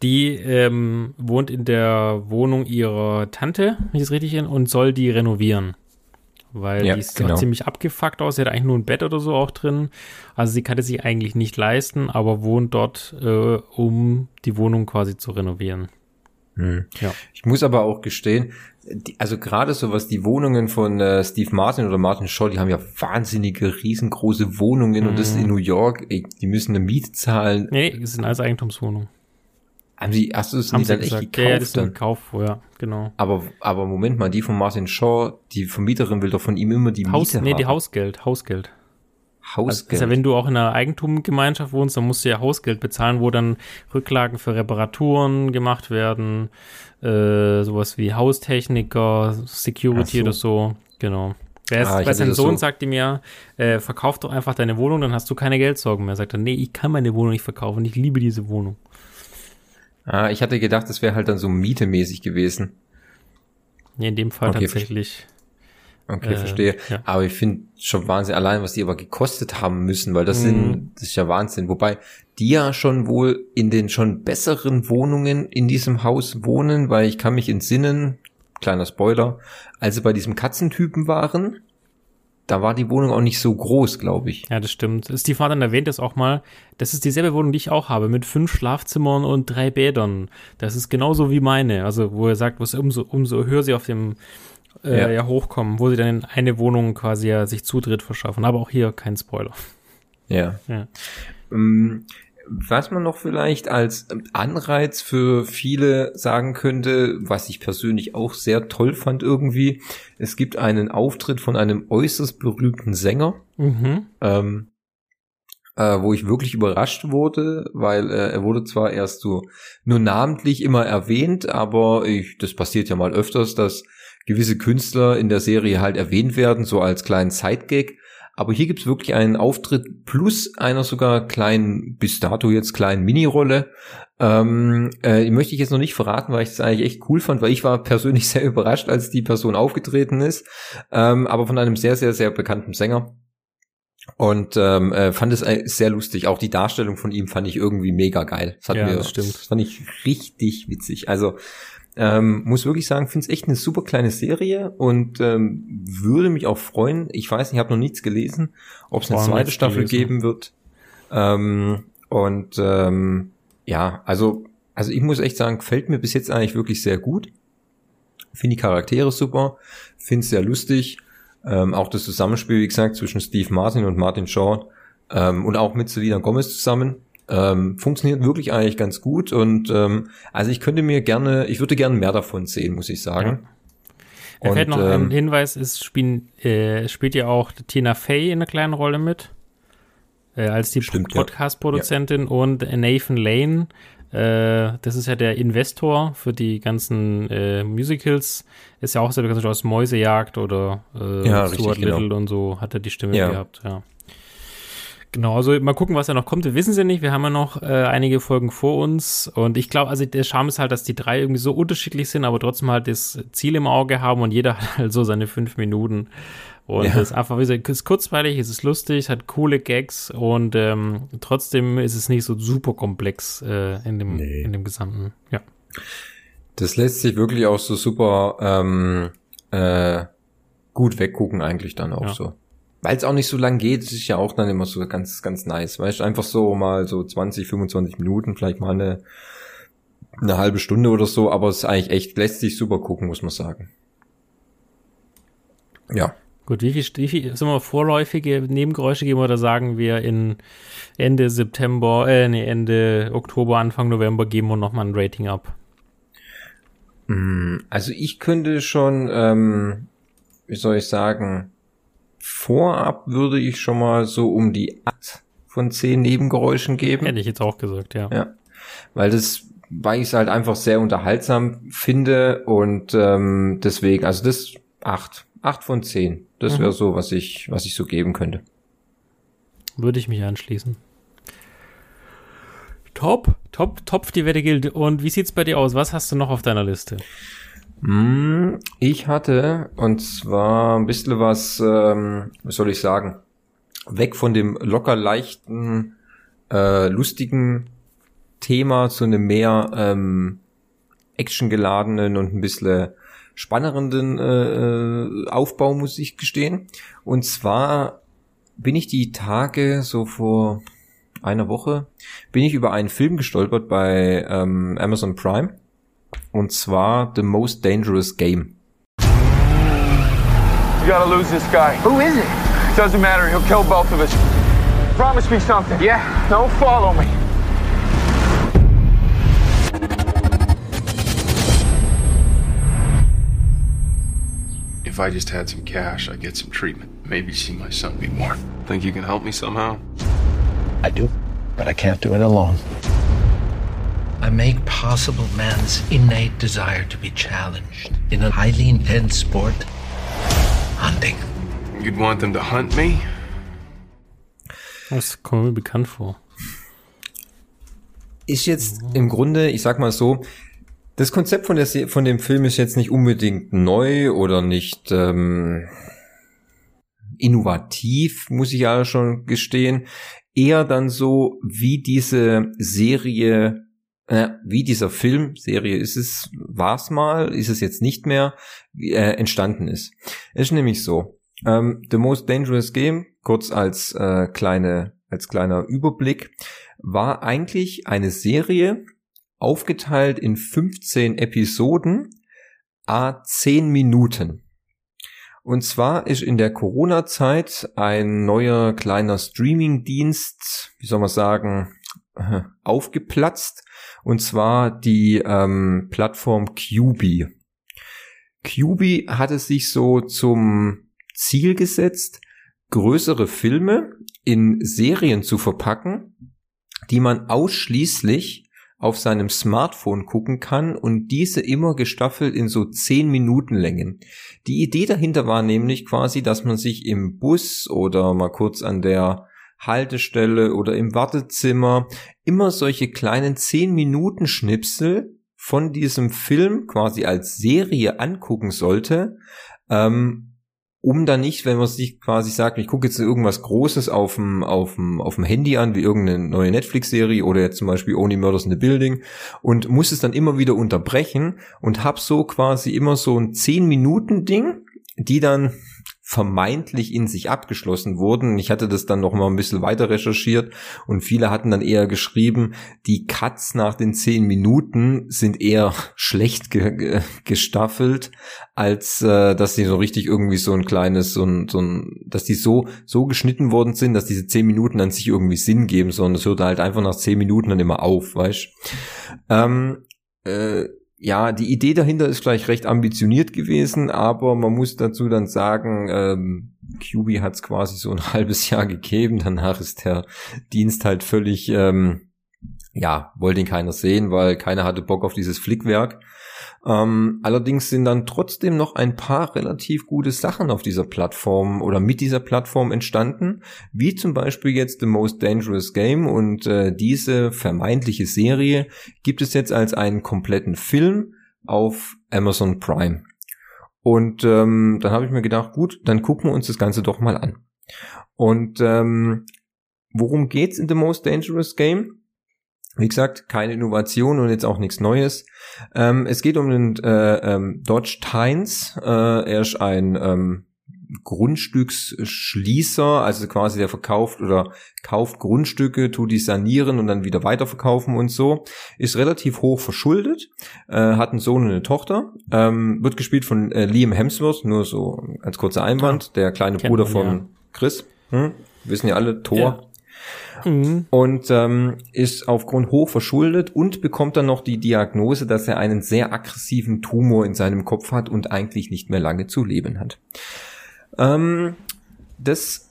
die ähm, wohnt in der Wohnung ihrer Tante, wenn ich es richtig in, und soll die renovieren. Weil ja, die ist genau. ziemlich abgefuckt aus. Sie hat eigentlich nur ein Bett oder so auch drin. Also sie kann es sich eigentlich nicht leisten, aber wohnt dort, äh, um die Wohnung quasi zu renovieren. Hm. Ja. Ich muss aber auch gestehen, die, also gerade so was die Wohnungen von äh, Steve Martin oder Martin Shaw, die haben ja wahnsinnige, riesengroße Wohnungen mhm. und das in New York, ey, die müssen eine Miete zahlen. Nee, es sind alles Eigentumswohnungen. Haben sie, hast du es nicht dann echt gekauft? Ja, das ist ein Kauf, ja, genau. Aber, aber Moment mal, die von Martin Shaw, die Vermieterin will doch von ihm immer die Haus, Miete Nee, haben. die Hausgeld, Hausgeld. Hausgeld. Also, wenn du auch in einer Eigentumgemeinschaft wohnst, dann musst du ja Hausgeld bezahlen, wo dann Rücklagen für Reparaturen gemacht werden, äh, sowas wie Haustechniker, Security so. oder so, genau. Wer ah, bei seinem Sohn so. sagte mir, äh, verkauf doch einfach deine Wohnung, dann hast du keine Geldsorgen mehr. Sagt er, nee, ich kann meine Wohnung nicht verkaufen, ich liebe diese Wohnung. Ah, ich hatte gedacht, das wäre halt dann so mietemäßig gewesen. Nee, in dem Fall okay, tatsächlich. Okay, äh, verstehe. Ja. Aber ich finde schon Wahnsinn, allein was die aber gekostet haben müssen, weil das mhm. sind, das ist ja Wahnsinn. Wobei die ja schon wohl in den schon besseren Wohnungen in diesem Haus wohnen, weil ich kann mich entsinnen, kleiner Spoiler, als sie bei diesem Katzentypen waren, da war die Wohnung auch nicht so groß, glaube ich. Ja, das stimmt. Steve Martin erwähnt das auch mal. Das ist dieselbe Wohnung, die ich auch habe, mit fünf Schlafzimmern und drei Bädern. Das ist genauso wie meine. Also, wo er sagt, was umso, umso höher sie auf dem äh, ja. ja. hochkommen, wo sie dann in eine Wohnung quasi ja sich Zutritt verschaffen. Aber auch hier kein Spoiler. Ja. ja. Um, ähm, was man noch vielleicht als Anreiz für viele sagen könnte, was ich persönlich auch sehr toll fand irgendwie, es gibt einen Auftritt von einem äußerst berühmten Sänger, mhm. ähm, äh, wo ich wirklich überrascht wurde, weil äh, er wurde zwar erst so nur namentlich immer erwähnt, aber ich, das passiert ja mal öfters, dass gewisse Künstler in der Serie halt erwähnt werden, so als kleinen Sidegag. Aber hier gibt's wirklich einen Auftritt plus einer sogar kleinen, bis dato jetzt kleinen Mini-Rolle. Ähm, äh, möchte ich jetzt noch nicht verraten, weil ich das eigentlich echt cool fand, weil ich war persönlich sehr überrascht, als die Person aufgetreten ist. Ähm, aber von einem sehr, sehr, sehr bekannten Sänger. Und ähm, äh, fand es äh, sehr lustig. Auch die Darstellung von ihm fand ich irgendwie mega geil. Das hat Ja, mir, das stimmt. Das fand ich richtig witzig. Also ähm, muss wirklich sagen, finde es echt eine super kleine Serie und ähm, würde mich auch freuen. Ich weiß nicht, ich habe noch nichts gelesen, ob es eine zweite Staffel gelesen. geben wird. Ähm, und ähm, ja, also also ich muss echt sagen, gefällt mir bis jetzt eigentlich wirklich sehr gut. Finde die Charaktere super, finde es sehr lustig. Ähm, auch das Zusammenspiel, wie gesagt, zwischen Steve Martin und Martin Shaw ähm, und auch mit Selena Gomez zusammen. Ähm, funktioniert wirklich eigentlich ganz gut und ähm, also ich könnte mir gerne, ich würde gerne mehr davon sehen, muss ich sagen. Mir Und, fällt noch ähm, ein Hinweis, es spielen, äh, spielt ja auch Tina Fey in einer kleinen Rolle mit. Äh, als die Stimmt, ja. Podcast-Produzentin und Nathan Lane, äh, das ist ja der Investor für die ganzen äh, Musicals, ist ja auch sehr bekannt aus Mäusejagd oder äh, Ja, Stuart richtig, genau. Little und so hat er die Stimme Ja. gehabt, ja. Genau, also mal gucken, was da noch kommt. Wir wissen es ja nicht. Wir haben ja noch äh, einige Folgen vor uns. Und ich glaube, also der Charme ist halt, dass die drei irgendwie so unterschiedlich sind, aber trotzdem halt das Ziel im Auge haben und jeder hat halt so seine fünf Minuten. Und Ja. das ist einfach, wie gesagt, es ist kurzweilig, es ist lustig, es hat coole Gags und ähm, trotzdem ist es nicht so super komplex äh, in, dem, Nee. in dem Gesamten. Ja. Das lässt sich wirklich auch so super ähm, äh, gut weggucken eigentlich dann auch Ja. so. Weil es auch nicht so lang geht, ist ja auch dann immer so ganz, ganz nice. Weißt du, einfach so mal so 20, 25 Minuten, vielleicht mal eine, eine halbe Stunde oder so, aber es ist eigentlich echt, lässt sich super gucken, muss man sagen. Ja. Gut, wie viel, wie viel sind wir vorläufige Nebengeräusche geben oder sagen wir in Ende September, äh, nee, Ende Oktober, Anfang November geben wir nochmal ein Rating ab? Mm, Also ich könnte schon, ähm, wie soll ich sagen, vorab würde ich schon mal so um die 8 von 10 Nebengeräuschen geben. Hätte ich jetzt auch gesagt, ja. Ja. Weil das, weil ich es halt einfach sehr unterhaltsam finde und ähm, deswegen, also das acht, acht von zehn. Das wäre so, was ich, was ich so geben könnte. Würde ich mich anschließen. Top, top, top, die Wette gilt. Und wie sieht's bei dir aus? Was hast du noch auf deiner Liste? Mm, Ich hatte, und zwar ein bisschen was, ähm, was soll ich sagen, weg von dem locker leichten, äh, lustigen Thema zu einem mehr ähm, actiongeladenen und ein bisschen spannenderen äh, äh, Aufbau, muss ich gestehen. Und zwar bin ich die Tage so vor einer Woche bin ich über einen Film gestolpert bei ähm, Amazon Prime. Und zwar The Most Dangerous Game. You gotta lose this guy. Who is it? Doesn't matter, he'll kill both of us. Promise me something. Yeah. Don't follow me. If I just had some cash, I'd get some treatment. Maybe see my son be more. Think you can help me somehow? I do, but I can't do it alone. I make possible man's innate desire to be challenged in a highly intense sport. Hunting. You'd want them to hunt me? Das kommt mir bekannt vor. Ist jetzt im Grunde, ich sag mal so, das Konzept von, der, Se- von dem Film ist jetzt nicht unbedingt neu oder nicht ähm, innovativ, muss ich ja schon gestehen. Eher dann so, wie diese Serie, äh, wie dieser Film, Serie ist es, war's mal, ist es jetzt nicht mehr, äh, entstanden ist. Es ist nämlich so, ähm, The Most Dangerous Game, kurz als äh, kleine, als kleiner Überblick, war eigentlich eine Serie, aufgeteilt in 15 Episoden, a 10 Minuten. Und zwar ist in der Corona-Zeit ein neuer kleiner Streaming-Dienst, wie soll man sagen, aufgeplatzt. Und zwar die ähm, Plattform QB. QB hatte sich so zum Ziel gesetzt, größere Filme in Serien zu verpacken, die man ausschließlich auf seinem Smartphone gucken kann und diese immer gestaffelt in so 10 Minuten Längen. Die Idee dahinter war nämlich quasi, dass man sich im Bus oder mal kurz an der Haltestelle oder im Wartezimmer immer solche kleinen 10 Minuten Schnipsel von diesem Film quasi als Serie angucken sollte, ähm, um dann nicht, wenn man sich quasi sagt, ich gucke jetzt irgendwas Großes auf dem, auf dem, auf dem Handy an, wie irgendeine neue Netflix-Serie oder jetzt zum Beispiel Only Murders in the Building und muss es dann immer wieder unterbrechen und hab so quasi immer so ein 10-Minuten-Ding, die dann vermeintlich in sich abgeschlossen wurden. Ich hatte das dann noch mal ein bisschen weiter recherchiert und viele hatten dann eher geschrieben, die Cuts nach den zehn Minuten sind eher schlecht ge ge gestaffelt, als äh, dass die so richtig irgendwie so ein kleines, so ein, so ein, dass die so so geschnitten worden sind, dass diese zehn Minuten an sich irgendwie Sinn geben, sondern es hört halt einfach nach zehn Minuten dann immer auf, weißt? Ähm, äh, ja, die Idee dahinter ist gleich recht ambitioniert gewesen, aber man muss dazu dann sagen, ähm, QB hat es quasi so ein halbes Jahr gegeben, danach ist der Dienst halt völlig, ähm, ja, wollte ihn keiner sehen, weil keiner hatte Bock auf dieses Flickwerk. Ähm, allerdings sind dann trotzdem noch ein paar relativ gute Sachen auf dieser Plattform oder mit dieser Plattform entstanden, wie zum Beispiel jetzt The Most Dangerous Game und äh, diese vermeintliche Serie gibt es jetzt als einen kompletten Film auf Amazon Prime. Und ähm, dann habe ich mir gedacht, gut, dann gucken wir uns das Ganze doch mal an. Und ähm, worum geht's in The Most Dangerous Game? Wie gesagt, keine Innovation und jetzt auch nichts Neues. Ähm, es geht um den äh, ähm, Dodge Tynes. Äh, er ist ein ähm, Grundstücksschließer, also quasi der verkauft oder kauft Grundstücke, tut die sanieren und dann wieder weiterverkaufen und so. Ist relativ hoch verschuldet, äh, hat einen Sohn und eine Tochter, ähm, wird gespielt von äh, Liam Hemsworth, nur so als kurzer Einwand, der kleine Bruder man, von ja. Chris. Hm? Wissen ja alle, Thor. Ja. Mhm. Und ähm, ist aufgrund hoch verschuldet und bekommt dann noch die Diagnose, dass er einen sehr aggressiven Tumor in seinem Kopf hat und eigentlich nicht mehr lange zu leben hat. Ähm, das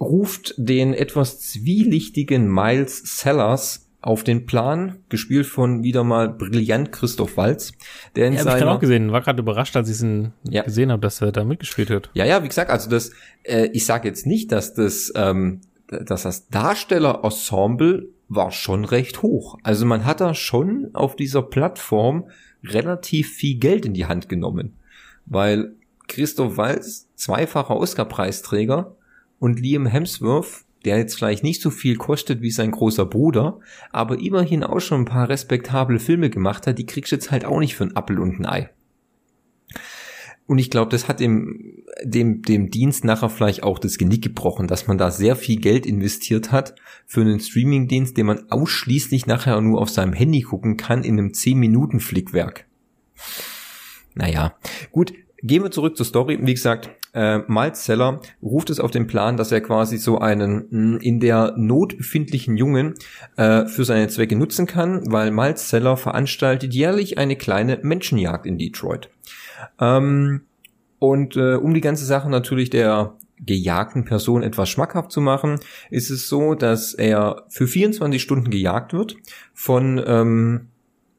ruft den etwas zwielichtigen Miles Sellers auf den Plan, gespielt von wieder mal brillant Christoph Walz, der in ja, seiner... ich auch gesehen, war gerade überrascht, als ich ihn ja. gesehen habe, dass er da mitgespielt hat. Ja, ja, wie gesagt, also das, äh, ich sage jetzt nicht, dass das ähm, dass das Darstellerensemble war schon recht hoch. Also man hat da schon auf dieser Plattform relativ viel Geld in die Hand genommen. Weil Christoph Walz, zweifacher Oscar-Preisträger und Liam Hemsworth, der jetzt vielleicht nicht so viel kostet wie sein großer Bruder, aber immerhin auch schon ein paar respektable Filme gemacht hat, die kriegst du jetzt halt auch nicht für ein Appel und ein Ei. Und ich glaube, das hat dem, dem, dem Dienst nachher vielleicht auch das Genick gebrochen, dass man da sehr viel Geld investiert hat für einen Streamingdienst, den man ausschließlich nachher nur auf seinem Handy gucken kann in einem 10-Minuten-Flickwerk. Naja, gut, gehen wir zurück zur Story. Wie gesagt, äh, Miles Seller ruft es auf den Plan, dass er quasi so einen mh, in der Not befindlichen Jungen äh, für seine Zwecke nutzen kann, weil Miles Seller veranstaltet jährlich eine kleine Menschenjagd in Detroit. Ähm, und äh, um die ganze Sache natürlich der gejagten Person etwas schmackhaft zu machen, ist es so, dass er für 24 Stunden gejagt wird von ähm,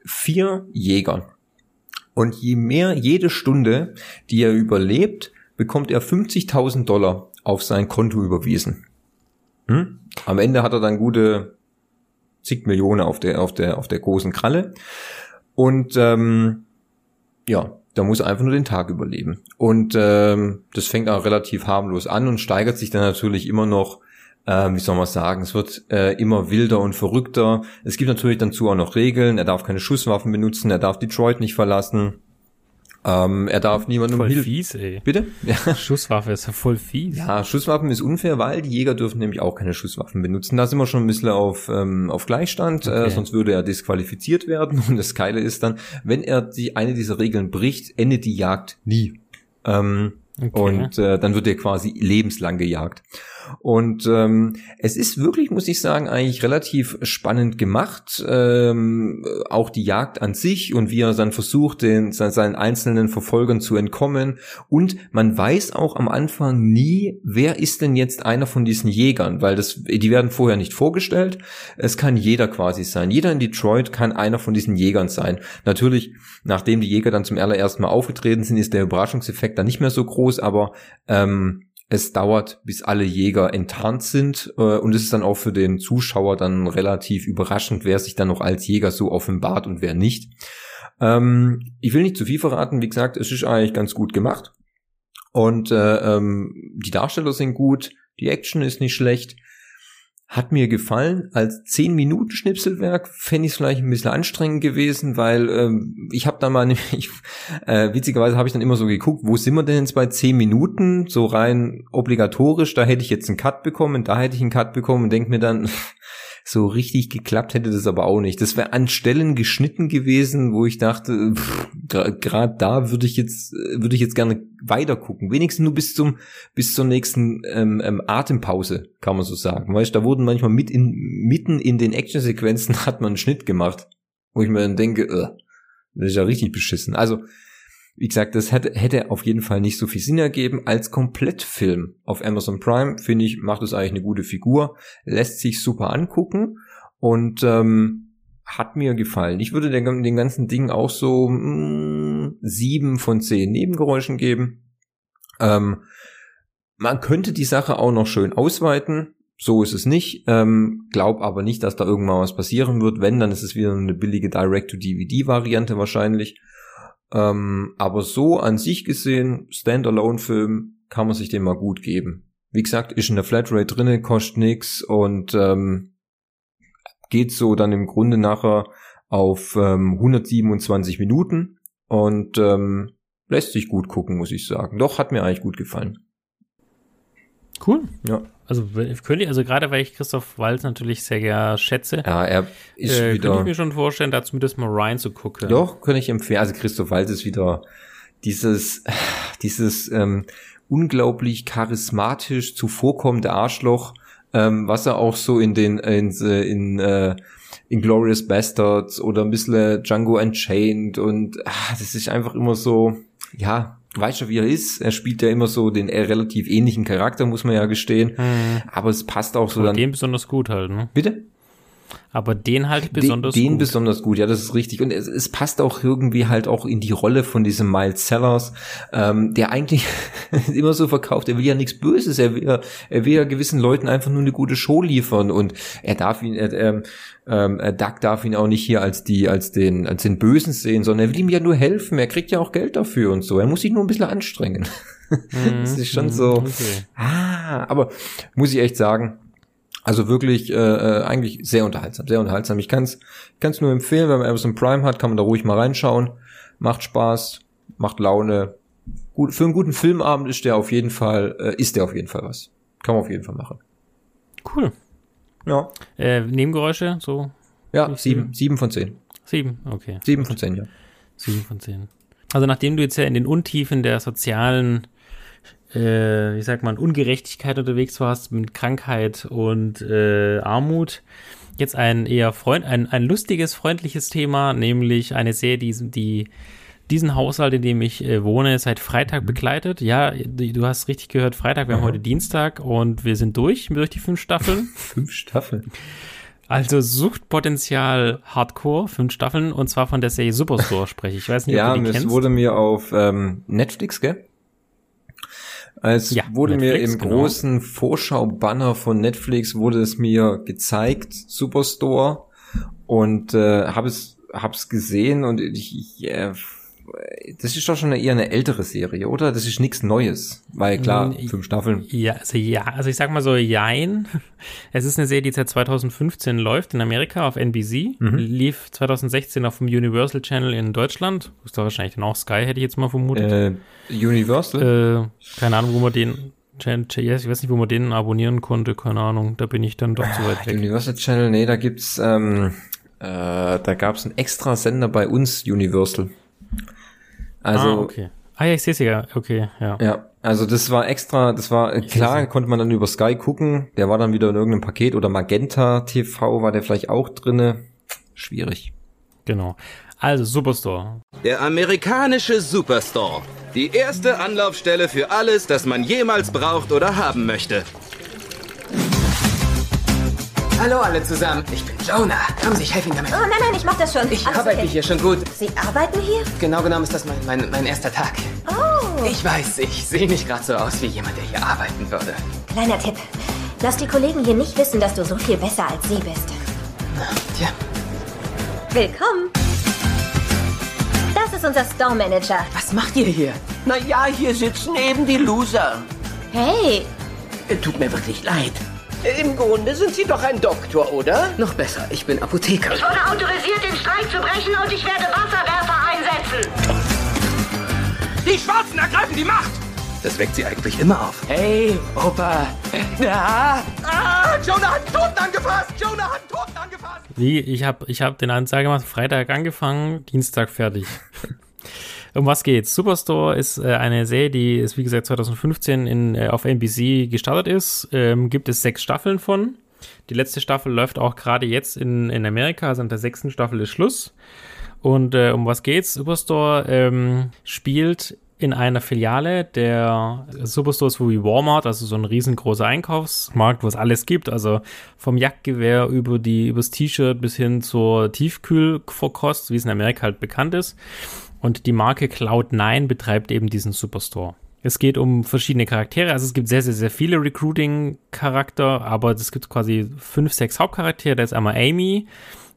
vier Jägern. Und je mehr jede Stunde, die er überlebt, bekommt er 50.000 Dollar auf sein Konto überwiesen. Hm? Am Ende hat er dann gute zig Millionen auf der auf der auf der großen Kralle. Und ähm, ja, da muss einfach nur den Tag überleben. Und ähm, das fängt auch relativ harmlos an und steigert sich dann natürlich immer noch, äh, wie soll man sagen, es wird äh, immer wilder und verrückter. Es gibt natürlich dazu auch noch Regeln. Er darf keine Schusswaffen benutzen, er darf Detroit nicht verlassen. Ähm, er darf niemandem Voll fies, ey. Bitte? Ja. Schusswaffe ist ja voll fies. Ja, Schusswaffen ist unfair, weil die Jäger dürfen nämlich auch keine Schusswaffen benutzen. Da sind wir schon ein bisschen auf, ähm, auf Gleichstand, äh, okay. äh, sonst würde er disqualifiziert werden. Und das Geile ist dann, wenn er die, eine dieser Regeln bricht, endet die Jagd nie. Ähm, okay. Und äh, dann wird er quasi lebenslang gejagt. Und ähm, es ist wirklich, muss ich sagen, eigentlich relativ spannend gemacht. Ähm, auch die Jagd an sich und wie er dann versucht, den, seinen einzelnen Verfolgern zu entkommen. Und man weiß auch am Anfang nie, wer ist denn jetzt einer von diesen Jägern, weil das, die werden vorher nicht vorgestellt. Es kann jeder quasi sein. Jeder in Detroit kann einer von diesen Jägern sein. Natürlich, nachdem die Jäger dann zum allerersten Mal aufgetreten sind, ist der Überraschungseffekt dann nicht mehr so groß, aber ähm, es dauert, bis alle Jäger enttarnt sind äh, und es ist dann auch für den Zuschauer dann relativ überraschend, wer sich dann noch als Jäger so offenbart und wer nicht. Ähm, ich will nicht zu viel verraten, wie gesagt, es ist eigentlich ganz gut gemacht. Und äh, ähm, die Darsteller sind gut, die Action ist nicht schlecht. Hat mir gefallen. Als 10 Minuten Schnipselwerk fände ich es vielleicht ein bisschen anstrengend gewesen, weil ähm, ich habe da mal, ich, äh, witzigerweise habe ich dann immer so geguckt, wo sind wir denn jetzt bei 10 Minuten? So rein obligatorisch, da hätte ich jetzt einen Cut bekommen, da hätte ich einen Cut bekommen und denke mir dann, so richtig geklappt hätte das aber auch nicht. Das wäre an Stellen geschnitten gewesen, wo ich dachte, gerade da würde ich jetzt würde ich jetzt gerne weiter gucken. Wenigstens nur bis zum bis zur nächsten ähm, ähm, Atempause, kann man so sagen. Weißt, da wurden manchmal mit in, mitten in den Actionsequenzen hat man einen Schnitt gemacht, wo ich mir dann denke, äh, das ist ja richtig beschissen. Also wie gesagt, das hätte, hätte auf jeden Fall nicht so viel Sinn ergeben. Als Komplettfilm auf Amazon Prime, finde ich, macht es eigentlich eine gute Figur, lässt sich super angucken und ähm, hat mir gefallen. Ich würde den, den ganzen Ding auch so mh, mm, sieben von zehn Nebengeräuschen geben. Ähm, man könnte die Sache auch noch schön ausweiten. So ist es nicht. Ähm, glaub aber nicht, dass da irgendwann was passieren wird. Wenn, dann ist es wieder eine billige Direct-to-DVD-Variante wahrscheinlich. Ähm, aber so an sich gesehen, Standalone-Film, kann man sich den mal gut geben. Wie gesagt, ist in der Flatrate drinne, kostet nix und ähm, geht so dann im Grunde nachher auf ähm, 127 Minuten und ähm, lässt sich gut gucken, muss ich sagen. Doch, hat mir eigentlich gut gefallen. Cool. Ja. Also könnte ich, also gerade weil ich Christoph Walz natürlich sehr gerne schätze. Ja, er ist äh, wieder. Könnte ich mir schon vorstellen, da zumindest mal rein zu gucken. Doch, könnte ich empfehlen. Also Christoph Walz ist wieder dieses, dieses ähm, unglaublich charismatisch zuvorkommende Arschloch, ähm, was er auch so in den in, in äh, Inglorious Bastards oder ein bisschen Django Unchained und ah, das ist einfach immer so, ja, weißt du, wie er ist. Er spielt ja immer so den eher relativ ähnlichen Charakter, muss man ja gestehen. Mhm. Aber es passt auch so Aber dann. den besonders gut halt, ne? Bitte? Aber den halt besonders den, den gut. besonders gut, ja, das ist richtig. Und es, es passt auch irgendwie halt auch in die Rolle von diesem Miles Sellers, ähm, der eigentlich immer so verkauft, er will ja nichts Böses, er will, er will ja gewissen Leuten einfach nur eine gute Show liefern und er darf ihn, er, ähm, ähm, Doug darf ihn auch nicht hier als die, als den, als den Bösen sehen, sondern er will ihm ja nur helfen, er kriegt ja auch Geld dafür und so, er muss sich nur ein bisschen anstrengen. das ist schon so, okay. ah, aber muss ich echt sagen, also wirklich äh, äh, eigentlich sehr unterhaltsam, sehr unterhaltsam. Ich kann es kann's nur empfehlen, wenn man Amazon Prime hat, kann man da ruhig mal reinschauen. Macht Spaß, macht Laune. Gut, für einen guten Filmabend ist der auf jeden Fall, äh, ist der auf jeden Fall was. Kann man auf jeden Fall machen. Cool. Ja. Äh, Nebengeräusche, so Ja, sieben, sieben von zehn. sieben, okay. Sieben von zehn, ja. Sieben von zehn. Also nachdem du jetzt ja in den Untiefen der sozialen, äh, ich sag mal, Ungerechtigkeit unterwegs warst, mit Krankheit und äh, Armut, jetzt ein eher freund, ein, ein lustiges, freundliches Thema, nämlich eine Serie, die, die diesen Haushalt, in dem ich äh, wohne, seit Freitag begleitet. Ja, du du hast richtig gehört, Freitag, wir haben Mhm. heute Dienstag und wir sind durch, durch die fünf Staffeln. Fünf Staffeln. Also Suchtpotenzial Hardcore, fünf Staffeln, und zwar von der Serie Superstore spreche ich. Ich weiß nicht, Ja, ob du die es kennst. wurde mir auf ähm, Netflix, gell? Es Ja, wurde mir Netflix, im genau. großen Vorschau-Banner von Netflix wurde es mir gezeigt, Superstore, und äh, habe es hab's gesehen und ich, ich äh, das ist doch schon eher eine ältere Serie, oder? Das ist nichts Neues, weil klar, fünf Staffeln. Ja, also ja, also ich sag mal so, jein. Es ist eine Serie, die seit 2015 läuft in Amerika auf NBC, Mhm. lief 2016 auf dem Universal Channel in Deutschland. Ist doch wahrscheinlich dann auch Sky, hätte ich jetzt mal vermutet. Äh, Universal? Äh, keine Ahnung, wo man den, yes, ich weiß nicht, wo man den abonnieren konnte, keine Ahnung. Da bin ich dann doch zu weit weg. Universal Channel, nee, da gibt's, ähm, äh, da gab's einen extra Sender bei uns, Universal. Also, ah, okay. Ah ja, ich sehe es ja. Okay, ja. ja, also das war extra, das war, äh, klar, konnte man dann über Sky gucken, der war dann wieder in irgendeinem Paket oder Magenta TV war der vielleicht auch drinne. Schwierig. Genau. Also Superstore. Der amerikanische Superstore. Die erste Anlaufstelle für alles, das man jemals braucht oder haben möchte. Hallo alle zusammen, ich bin Jonah. Kommen Sie, ich helfe Ihnen damit. Oh nein, nein, ich mach das schon. Ich Alles arbeite okay. hier schon gut. Sie arbeiten hier? Genau genommen ist das mein, mein, mein erster Tag. Oh. Ich weiß, ich sehe nicht gerade so aus wie jemand, der hier arbeiten würde. Kleiner Tipp. Lass die Kollegen hier nicht wissen, dass du so viel besser als sie bist. Tja, Willkommen. Das ist unser Store Manager. was macht ihr hier? Naja, hier sitzen eben die Loser. Hey! Tut mir wirklich leid. Im Grunde sind Sie doch ein Doktor, oder? Noch besser, ich bin Apotheker. Ich wurde autorisiert, den Streik zu brechen und ich werde Wasserwerfer einsetzen. Die Schwarzen ergreifen die Macht! Das weckt sie eigentlich immer auf. Hey, Opa. Ja. Ah, Jonah hat einen Toten angefasst! Jonah hat einen Toten angefasst! Wie, ich habe ich hab den Ansage gemacht, Freitag angefangen, Dienstag fertig. um was geht's? Superstore ist äh, eine Serie, die ist wie gesagt 2015 in, äh, auf NBC gestartet ist. Ähm, gibt es sechs Staffeln von. Die letzte Staffel läuft auch gerade jetzt in, in Amerika, also in der sechsten Staffel ist Schluss. Und äh, um was geht's? Superstore ähm, spielt in einer Filiale der Superstores wie Walmart, also so ein riesengroßer Einkaufsmarkt, wo es alles gibt, also vom Jagdgewehr über die übers T-Shirt bis hin zur Tiefkühlverkost, wie es in Amerika halt bekannt ist. Und die Marke Cloud9 betreibt eben diesen Superstore. Es geht um verschiedene Charaktere, also es gibt sehr, sehr, sehr viele Recruiting-Charakter, aber es gibt quasi fünf, sechs Hauptcharaktere. Da ist einmal Amy,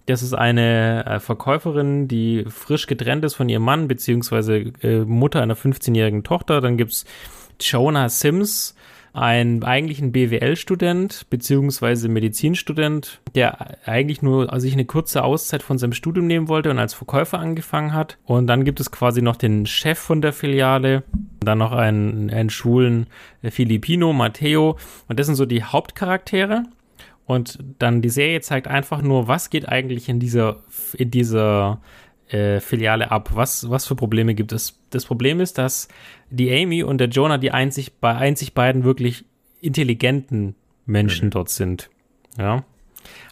das ist eine äh, Verkäuferin, die frisch getrennt ist von ihrem Mann, beziehungsweise äh, Mutter einer 15-jährigen Tochter. Dann gibt's Jonah Sims, ein eigentlich ein BWL-Student beziehungsweise Medizinstudent, der eigentlich nur sich eine kurze Auszeit von seinem Studium nehmen wollte und als Verkäufer angefangen hat. Und dann gibt es quasi noch den Chef von der Filiale, dann noch einen, einen schwulen Filipino, Matteo. Und das sind so die Hauptcharaktere. Und dann die Serie zeigt einfach nur, was geht eigentlich in dieser, in dieser äh, Filiale ab? Was, was für Probleme gibt es? Das Problem ist, dass die Amy und der Jonah die einzig, bei einzig beiden wirklich intelligenten Menschen mhm. dort sind. Ja.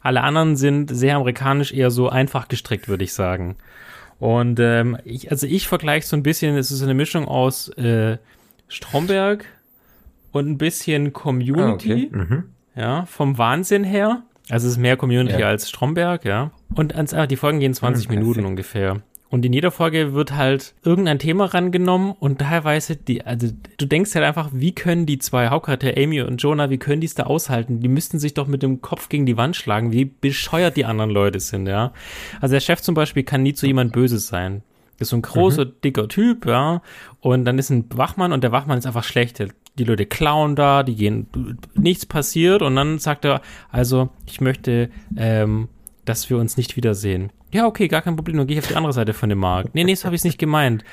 Alle anderen sind sehr amerikanisch eher so einfach gestrickt, würde ich sagen. Und ähm, ich, also ich vergleiche so ein bisschen, es ist eine Mischung aus äh, Stromberg und ein bisschen Community. Ah, okay. mhm ja, vom Wahnsinn her. Also es ist mehr Community ja. als Stromberg, ja. Und ans, ah, die Folgen gehen 20 mhm, Minuten ungefähr. Und in jeder Folge wird halt irgendein Thema rangenommen und teilweise die, also du denkst halt einfach, wie können die zwei Hauptcharaktere, Amy und Jonah, wie können die es da aushalten? Die müssten sich doch mit dem Kopf gegen die Wand schlagen, wie bescheuert die anderen Leute sind, ja. Also der Chef zum Beispiel kann nie zu jemand Böses sein. Ist so ein großer, mhm. dicker Typ, ja. Und dann ist ein Wachmann und der Wachmann ist einfach schlecht die Leute klauen da, die gehen, nichts passiert und dann sagt er, also ich möchte, ähm, dass wir uns nicht wiedersehen. Ja, okay, gar kein Problem, dann gehe ich auf die andere Seite von dem Markt. Nee, nee, so habe ich es nicht gemeint.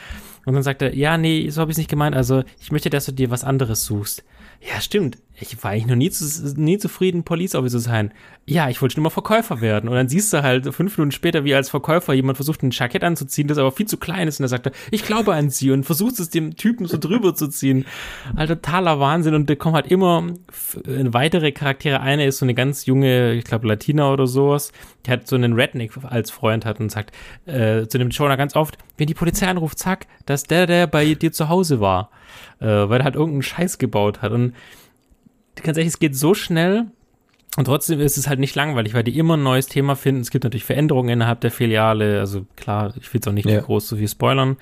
Und dann sagt er, ja, nee, so habe ich es nicht gemeint, also ich möchte, dass du dir was anderes suchst. Ja, stimmt. Ich war eigentlich noch nie, zu, nie zufrieden, Police Officer zu sein. Ja, ich wollte schon immer Verkäufer werden. Und dann siehst du halt fünf Minuten später, wie als Verkäufer jemand versucht, ein Jackett anzuziehen, das aber viel zu klein ist. Und er sagt, ich glaube an sie und versucht es dem Typen so drüber zu ziehen. Halt totaler Wahnsinn. Und da kommen halt immer weitere Charaktere. Eine ist so eine ganz junge, ich glaube Latina oder sowas, die hat so einen Redneck als Freund hat und sagt äh, zu dem Jonah ganz oft, wenn die Polizei anruft, zack, dass der, der bei dir zu Hause war äh, weil er halt irgendeinen Scheiß gebaut hat. Und ganz ehrlich, es geht so schnell und trotzdem ist es halt nicht langweilig, weil die immer ein neues Thema finden. Es gibt natürlich Veränderungen innerhalb der Filiale. Also klar, ich will es auch nicht ja. groß so viel spoilern.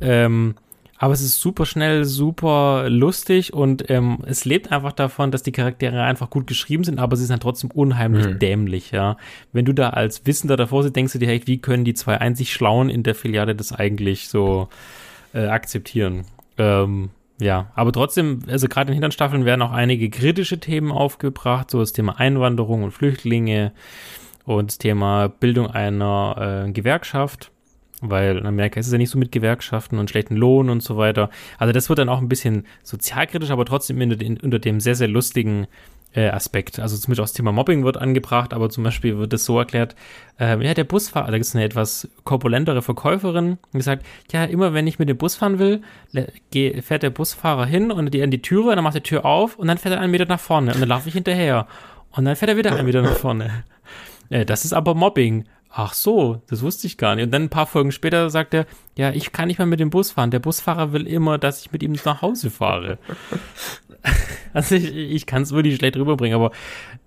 Ähm, aber es ist super schnell, super lustig und ähm, es lebt einfach davon, dass die Charaktere einfach gut geschrieben sind, aber sie sind trotzdem unheimlich mhm. dämlich, ja. Wenn du da als Wissender davor sitzt, denkst du dir, hey, wie können die zwei einzig Schlauen in der Filiale das eigentlich so äh, akzeptieren? Ähm, ja, aber trotzdem, also gerade in hinteren Staffeln werden auch einige kritische Themen aufgebracht, so das Thema Einwanderung und Flüchtlinge und das Thema Bildung einer äh, Gewerkschaft, weil in Amerika ist es ja nicht so mit Gewerkschaften und schlechten Lohn und so weiter. Also das wird dann auch ein bisschen sozialkritisch, aber trotzdem unter, unter dem sehr, sehr lustigen äh, Aspekt. Also zum Beispiel auch das Thema Mobbing wird angebracht, aber zum Beispiel wird es so erklärt, äh, ja, der Busfahrer, da gibt es eine etwas korpulentere Verkäuferin, die sagt, ja, immer wenn ich mit dem Bus fahren will, fährt der Busfahrer hin und die an die Türe, dann macht die Tür auf und dann fährt er einen Meter nach vorne und dann laufe ich hinterher und dann fährt er wieder einen Meter nach vorne. Äh, das ist aber Mobbing. Ach so, das wusste ich gar nicht. Und dann ein paar Folgen später sagt er, ja, ich kann nicht mehr mit dem Bus fahren. Der Busfahrer will immer, dass ich mit ihm nach Hause fahre. Also ich, ich kann es wirklich schlecht rüberbringen, aber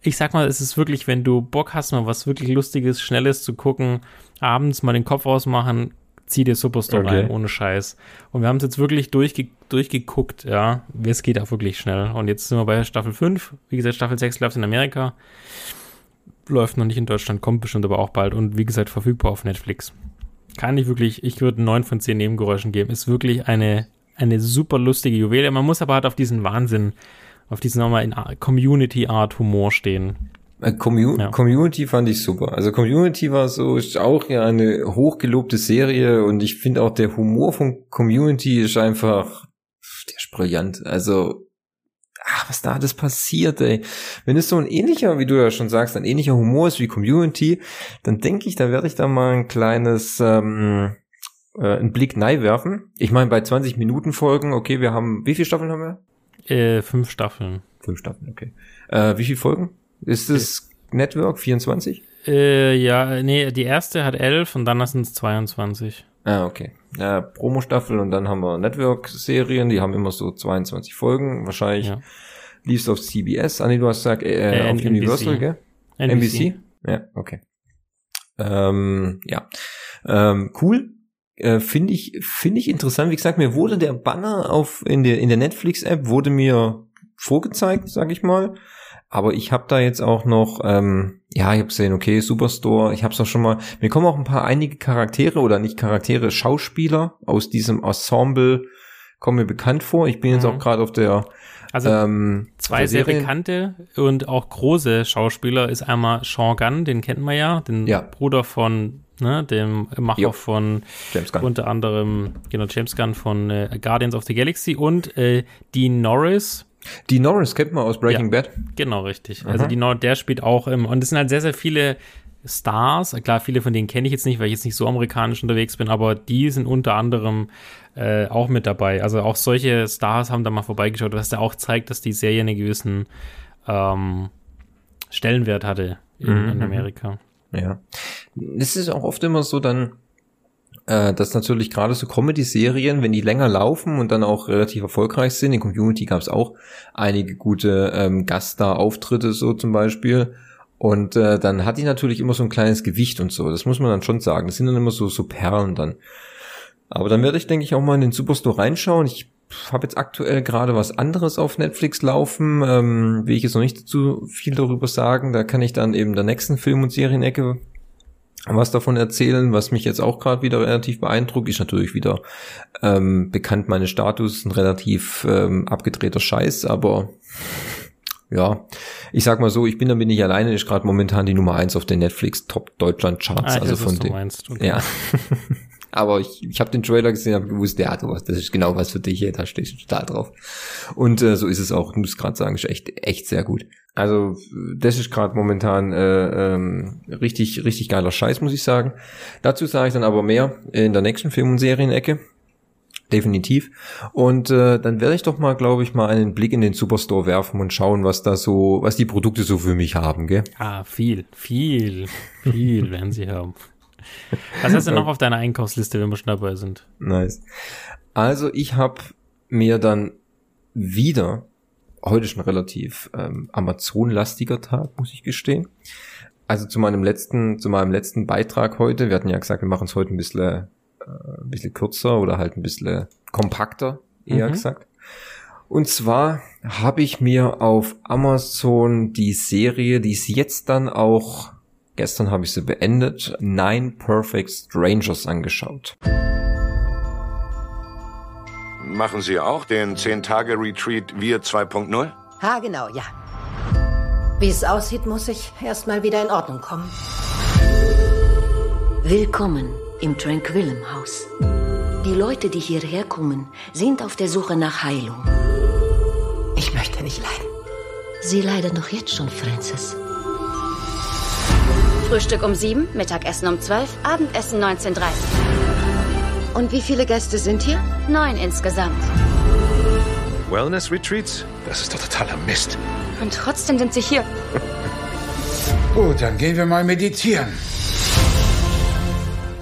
ich sag mal, es ist wirklich, wenn du Bock hast, mal was wirklich Lustiges, Schnelles zu gucken, abends mal den Kopf ausmachen, zieh dir Superstore okay. rein, ohne Scheiß. Und wir haben es jetzt wirklich durchge durchgeguckt, ja. Es geht auch wirklich schnell. Und jetzt sind wir bei Staffel 5. Wie gesagt, Staffel 6 läuft in Amerika. Läuft noch nicht in Deutschland, kommt bestimmt aber auch bald. Und wie gesagt, verfügbar auf Netflix. Kann ich wirklich, ich würde 9 von 10 Nebengeräuschen geben. Ist wirklich eine eine super lustige Juwele. Man muss aber halt auf diesen Wahnsinn, auf diesen nochmal in Community Art Humor stehen. Äh, Commu ja. Community fand ich super. Also Community war so, ist auch ja eine hochgelobte Serie und ich finde auch der Humor von Community ist einfach, der ist brillant. Also, ach, was da alles passiert, ey. Wenn es so ein ähnlicher, wie du ja schon sagst, ein ähnlicher Humor ist wie Community, dann denke ich, da werde ich da mal ein kleines, ähm, äh, einen Blick neu werfen. Ich meine, bei 20 Minuten Folgen, okay, wir haben, wie viele Staffeln haben wir? Äh, fünf Staffeln. Fünf Staffeln, okay. Äh, wie viele Folgen? Ist es okay. Network 24? Äh, ja, nee, die erste hat elf und dann sind es 22. Ah, okay. Ja, Promo-Staffel und dann haben wir Network-Serien, die haben immer so 22 Folgen. Wahrscheinlich ja. liefst auf CBS. Nee, du hast gesagt, äh, äh, auf Universal, gell? NBC. NBC? Ja, okay. Ähm, ja. Ähm, cool. Äh, finde ich, finde ich interessant. Wie gesagt, mir wurde der Banner auf, in der, in der Netflix-App wurde mir vorgezeigt, sag ich mal. Aber ich habe da jetzt auch noch, ähm, ja, ich habe gesehen, okay, Superstore, ich habe es auch schon mal, mir kommen auch ein paar einige Charaktere oder nicht Charaktere, Schauspieler aus diesem Ensemble kommen mir bekannt vor. Ich bin jetzt mhm. auch gerade auf der also ähm, zwei sehr bekannte und auch große Schauspieler ist einmal Sean Gunn, den kennt man ja, den ja. Bruder von ne, dem Macher jo. von unter anderem genau James Gunn von äh, Guardians of the Galaxy und äh, Dean Norris, die Norris kennt man aus Breaking ja, Bad. Genau, richtig. Aha. Also die Norris, der spielt auch im, und es sind halt sehr, sehr viele Stars. Klar, viele von denen kenne ich jetzt nicht, weil ich jetzt nicht so amerikanisch unterwegs bin, aber die sind unter anderem äh, auch mit dabei. Also auch solche Stars haben da mal vorbeigeschaut, was da auch zeigt, dass die Serie einen gewissen ähm, Stellenwert hatte in, mhm. in mhm. Amerika. Ja. Es ist auch oft immer so dann, äh, dass natürlich gerade so Comedy-Serien, wenn die länger laufen und dann auch relativ erfolgreich sind, in Community gab es auch einige gute ähm, Gaststar-Auftritte so zum Beispiel. Und äh, dann hat die natürlich immer so ein kleines Gewicht und so. Das muss man dann schon sagen. Das sind dann immer so, so Perlen dann. Aber dann werde ich, denke ich, auch mal in den Superstore reinschauen. Ich habe jetzt aktuell gerade was anderes auf Netflix laufen. Ähm, will ich jetzt noch nicht zu viel darüber sagen. Da kann ich dann eben der nächsten Film- und Serienecke was davon erzählen. Was mich jetzt auch gerade wieder relativ beeindruckt, ist natürlich wieder ähm, bekannt, meine Status ein relativ ähm, abgedrehter Scheiß, aber ja, ich sag mal so, ich bin damit nicht alleine, ist gerade momentan die Nummer eins auf den Netflix Top Deutschland Charts. Ah, also von dem. Okay. Ja. Aber ich, ich habe den Trailer gesehen, habe gewusst, ja, du, das ist genau was für dich, hier, da stehst du total drauf. Und äh, so ist es auch, ich muss gerade sagen, ist echt, echt sehr gut. Also das ist gerade momentan äh, ähm, richtig, richtig geiler Scheiß, muss ich sagen. Dazu sage ich dann aber mehr in der nächsten Film- und Serienecke. Definitiv. Und äh, dann werde ich doch mal, glaube ich, mal einen Blick in den Superstore werfen und schauen, was da so, was die Produkte so für mich haben, gell? Ah, viel, viel, viel werden sie haben. Was hast du noch auf deiner Einkaufsliste, wenn wir schon dabei sind? Nice. Also ich habe mir dann wieder heute schon relativ ähm, Amazon-lastiger Tag, muss ich gestehen. Also zu meinem letzten, zu meinem letzten Beitrag heute, wir hatten ja gesagt, wir machen es heute ein bisschen, äh, ein bisschen kürzer oder halt ein bisschen kompakter, eher mhm. gesagt. Und zwar habe ich mir auf Amazon die Serie, die ist jetzt dann auch, gestern habe ich sie beendet, Nine Perfect Strangers angeschaut. Machen Sie auch den 10-Tage-Retreat Wir 2.0? Ha, genau, ja. Wie es aussieht, muss ich erstmal wieder in Ordnung kommen. Willkommen im Tranquillum Haus. Die Leute, die hierher kommen, sind auf der Suche nach Heilung. Ich möchte nicht leiden. Sie leiden doch jetzt schon, Francis. Frühstück um sieben, Mittagessen um zwölf, Abendessen 19.30 Uhr. Und wie viele Gäste sind hier? Neun insgesamt. Wellness-Retreats? Das ist doch totaler Mist. Und trotzdem sind sie hier. Gut, dann gehen wir mal meditieren.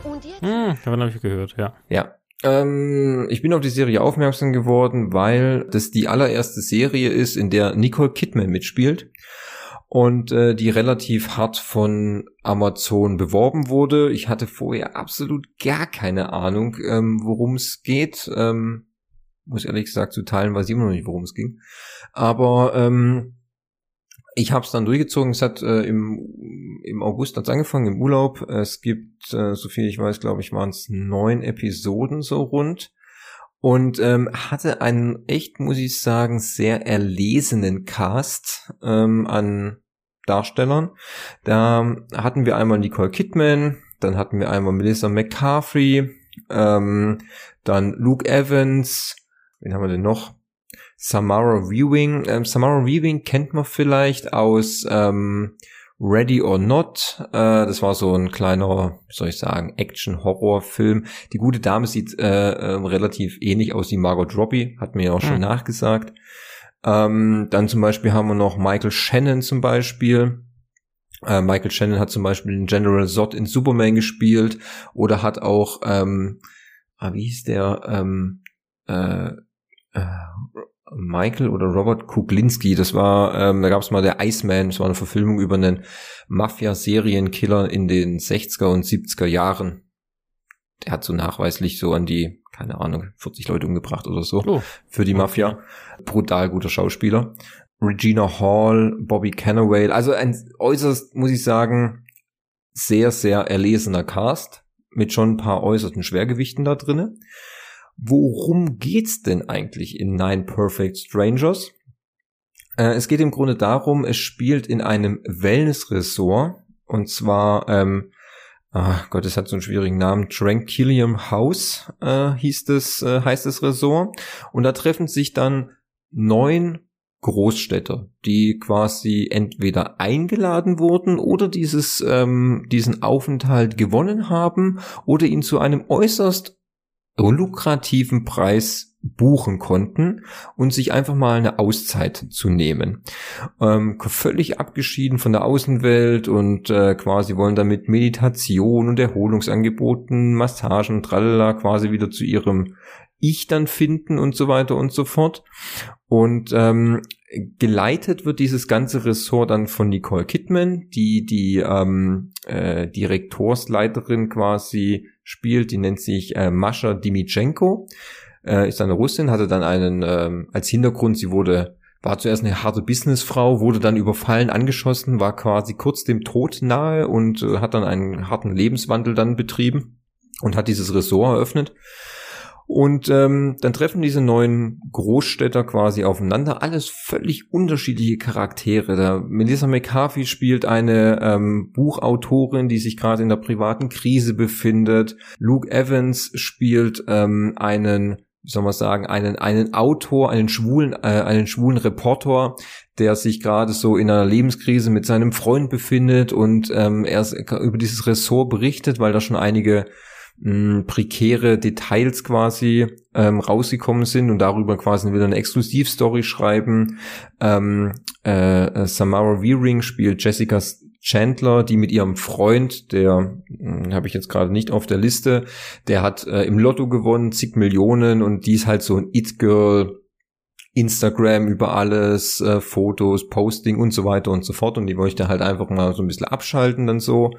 Und jetzt? Hm, davon habe ich gehört, ja. Ja. Ähm, ich bin auf die Serie aufmerksam geworden, weil das die allererste Serie ist, in der Nicole Kidman mitspielt und äh, die relativ hart von Amazon beworben wurde. Ich hatte vorher absolut gar keine Ahnung, ähm, worum es geht. Ähm, muss ehrlich gesagt zu teilen, weiß ich immer noch nicht, worum es ging. Aber ähm, ich habe es dann durchgezogen. Es hat äh, im, im August hat's angefangen, im Urlaub. Es gibt, äh, so viel ich weiß, glaube ich, waren es neun Episoden so rund. Und ähm, hatte einen echt, muss ich sagen, sehr erlesenen Cast ähm, an Darstellern. Da hatten wir einmal Nicole Kidman, dann hatten wir einmal Melissa McCarthy, ähm, dann Luke Evans, wen haben wir denn noch? Samara Weaving. Ähm, Samara Weaving kennt man vielleicht aus ähm, Ready or Not. Äh, das war so ein kleiner, wie soll ich sagen, Action-Horror-Film. Die gute Dame sieht äh, äh, relativ ähnlich aus wie Margot Robbie, hat mir ja auch schon hm. nachgesagt. Ähm, dann zum Beispiel haben wir noch Michael Shannon zum Beispiel. Äh, Michael Shannon hat zum Beispiel den General Zod in Superman gespielt oder hat auch, ähm, ah, wie hieß der, ähm, äh, äh, Michael oder Robert Kuglinski, das war, ähm, da gab es mal der Iceman, das war eine Verfilmung über einen Mafia-Serienkiller in den 60er und 70er Jahren. Der hat so nachweislich so an die, keine Ahnung, 40 Leute umgebracht oder so oh. für die Mafia. Brutal guter Schauspieler. Regina Hall, Bobby Cannaway, also ein äußerst, muss ich sagen, sehr, sehr erlesener Cast mit schon ein paar äußersten Schwergewichten da drinnen. Worum geht's denn eigentlich in Nine Perfect Strangers? Äh, es geht im Grunde darum, es spielt in einem Wellness-Resort und zwar, ähm, ach Gott, es hat so einen schwierigen Namen, Tranquillium House äh, hieß es, äh, heißt das Resort und da treffen sich dann neun Großstädter, die quasi entweder eingeladen wurden oder dieses, ähm, diesen Aufenthalt gewonnen haben oder ihn zu einem äußerst lukrativen Preis buchen konnten und sich einfach mal eine Auszeit zu nehmen. Ähm, völlig abgeschieden von der Außenwelt und äh, quasi wollen damit Meditation und Erholungsangeboten, Massagen, tralala, quasi wieder zu ihrem Ich dann finden und so weiter und so fort. Und ähm, geleitet wird dieses ganze Ressort dann von Nicole Kidman, die die ähm, äh, Direktorsleiterin quasi spielt, die nennt sich äh, Mascha Dimitschenko, äh, ist eine Russin, hatte dann einen, äh, als Hintergrund, sie wurde, war zuerst eine harte Businessfrau, wurde dann überfallen, angeschossen, war quasi kurz dem Tod nahe und äh, hat dann einen harten Lebenswandel dann betrieben und hat dieses Ressort eröffnet. Und ähm, dann treffen diese neuen Großstädter quasi aufeinander. Alles völlig unterschiedliche Charaktere. Da Melissa McCarthy spielt eine ähm, Buchautorin, die sich gerade in der privaten Krise befindet. Luke Evans spielt ähm, einen wie soll man sagen, einen, einen Autor, einen schwulen, äh, einen schwulen Reporter, der sich gerade so in einer Lebenskrise mit seinem Freund befindet und ähm, er über dieses Ressort berichtet, weil da schon einige mh, prekäre Details quasi ähm, rausgekommen sind und darüber quasi wieder eine Exklusivstory schreiben. Ähm, äh, Samara Wearing spielt Jessica Chandler, die mit ihrem Freund, der habe ich jetzt gerade nicht auf der Liste, der hat äh, im Lotto gewonnen, zig Millionen und die ist halt so ein It-Girl, Instagram über alles, äh, Fotos, Posting und so weiter und so fort. Und die möchte halt einfach mal so ein bisschen abschalten dann so.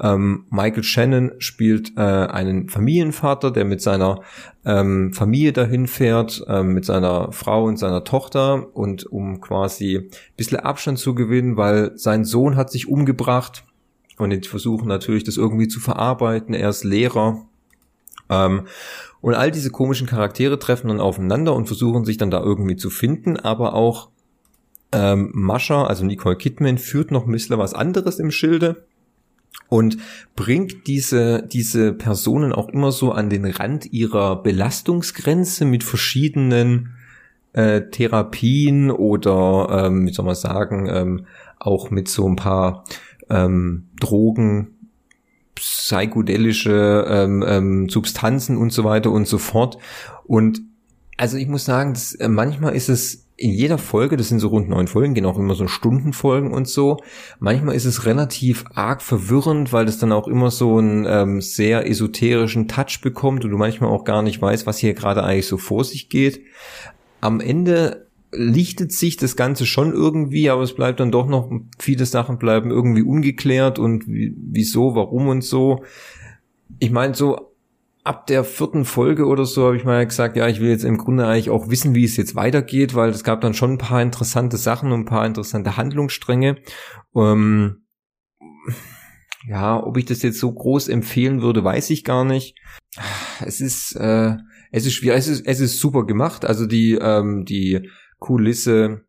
Ähm, Michael Shannon spielt äh, einen Familienvater, der mit seiner ähm, Familie dahin fährt, ähm, mit seiner Frau und seiner Tochter und um quasi ein bisschen Abstand zu gewinnen, weil sein Sohn hat sich umgebracht und die versuchen natürlich das irgendwie zu verarbeiten. Er ist Lehrer. Ähm, und all diese komischen Charaktere treffen dann aufeinander und versuchen sich dann da irgendwie zu finden, aber auch ähm, Mascha, also Nicole Kidman, führt noch ein bisschen was anderes im Schilde und bringt diese, diese Personen auch immer so an den Rand ihrer Belastungsgrenze mit verschiedenen äh, Therapien oder, ähm, wie soll man sagen, ähm, auch mit so ein paar ähm, Drogen, psychedelische ähm, ähm, Substanzen und so weiter und so fort. Und also ich muss sagen, das, äh, manchmal ist es in jeder Folge, das sind so rund neun Folgen, gehen auch immer so Stundenfolgen und so. Manchmal ist es relativ arg verwirrend, weil das dann auch immer so einen ähm, sehr esoterischen Touch bekommt und du manchmal auch gar nicht weißt, was hier gerade eigentlich so vor sich geht. Am Ende lichtet sich das Ganze schon irgendwie, aber es bleibt dann doch noch, viele Sachen bleiben irgendwie ungeklärt und wieso, warum und so. Ich meine, so ab der vierten Folge oder so habe ich mal gesagt, ja, ich will jetzt im Grunde eigentlich auch wissen, wie es jetzt weitergeht, weil es gab dann schon ein paar interessante Sachen und ein paar interessante Handlungsstränge. Ähm, ja, ob ich das jetzt so groß empfehlen würde, weiß ich gar nicht. Es ist, äh, es ist schwierig, es ist, es ist super gemacht. Also die, ähm, die Kulisse,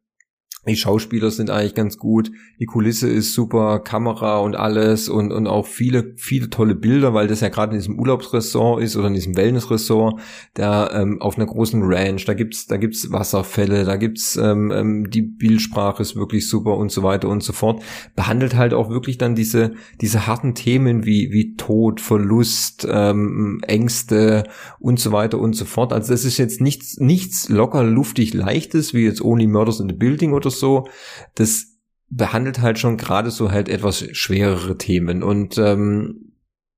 die Schauspieler sind eigentlich ganz gut, die Kulisse ist super, Kamera und alles und, und auch viele, viele tolle Bilder, weil das ja gerade in diesem Urlaubsressort ist oder in diesem Wellnessressort, da ähm, auf einer großen Ranch, da gibt's, da gibt's Wasserfälle, da gibt's ähm, ähm, die Bildsprache ist wirklich super und so weiter und so fort. Behandelt halt auch wirklich dann diese, diese harten Themen wie, wie Tod, Verlust, ähm, Ängste und so weiter und so fort. Also das ist jetzt nichts, nichts locker, luftig, leichtes, wie jetzt Only Murders in the Building oder so, das behandelt halt schon gerade so halt etwas schwerere Themen und ähm,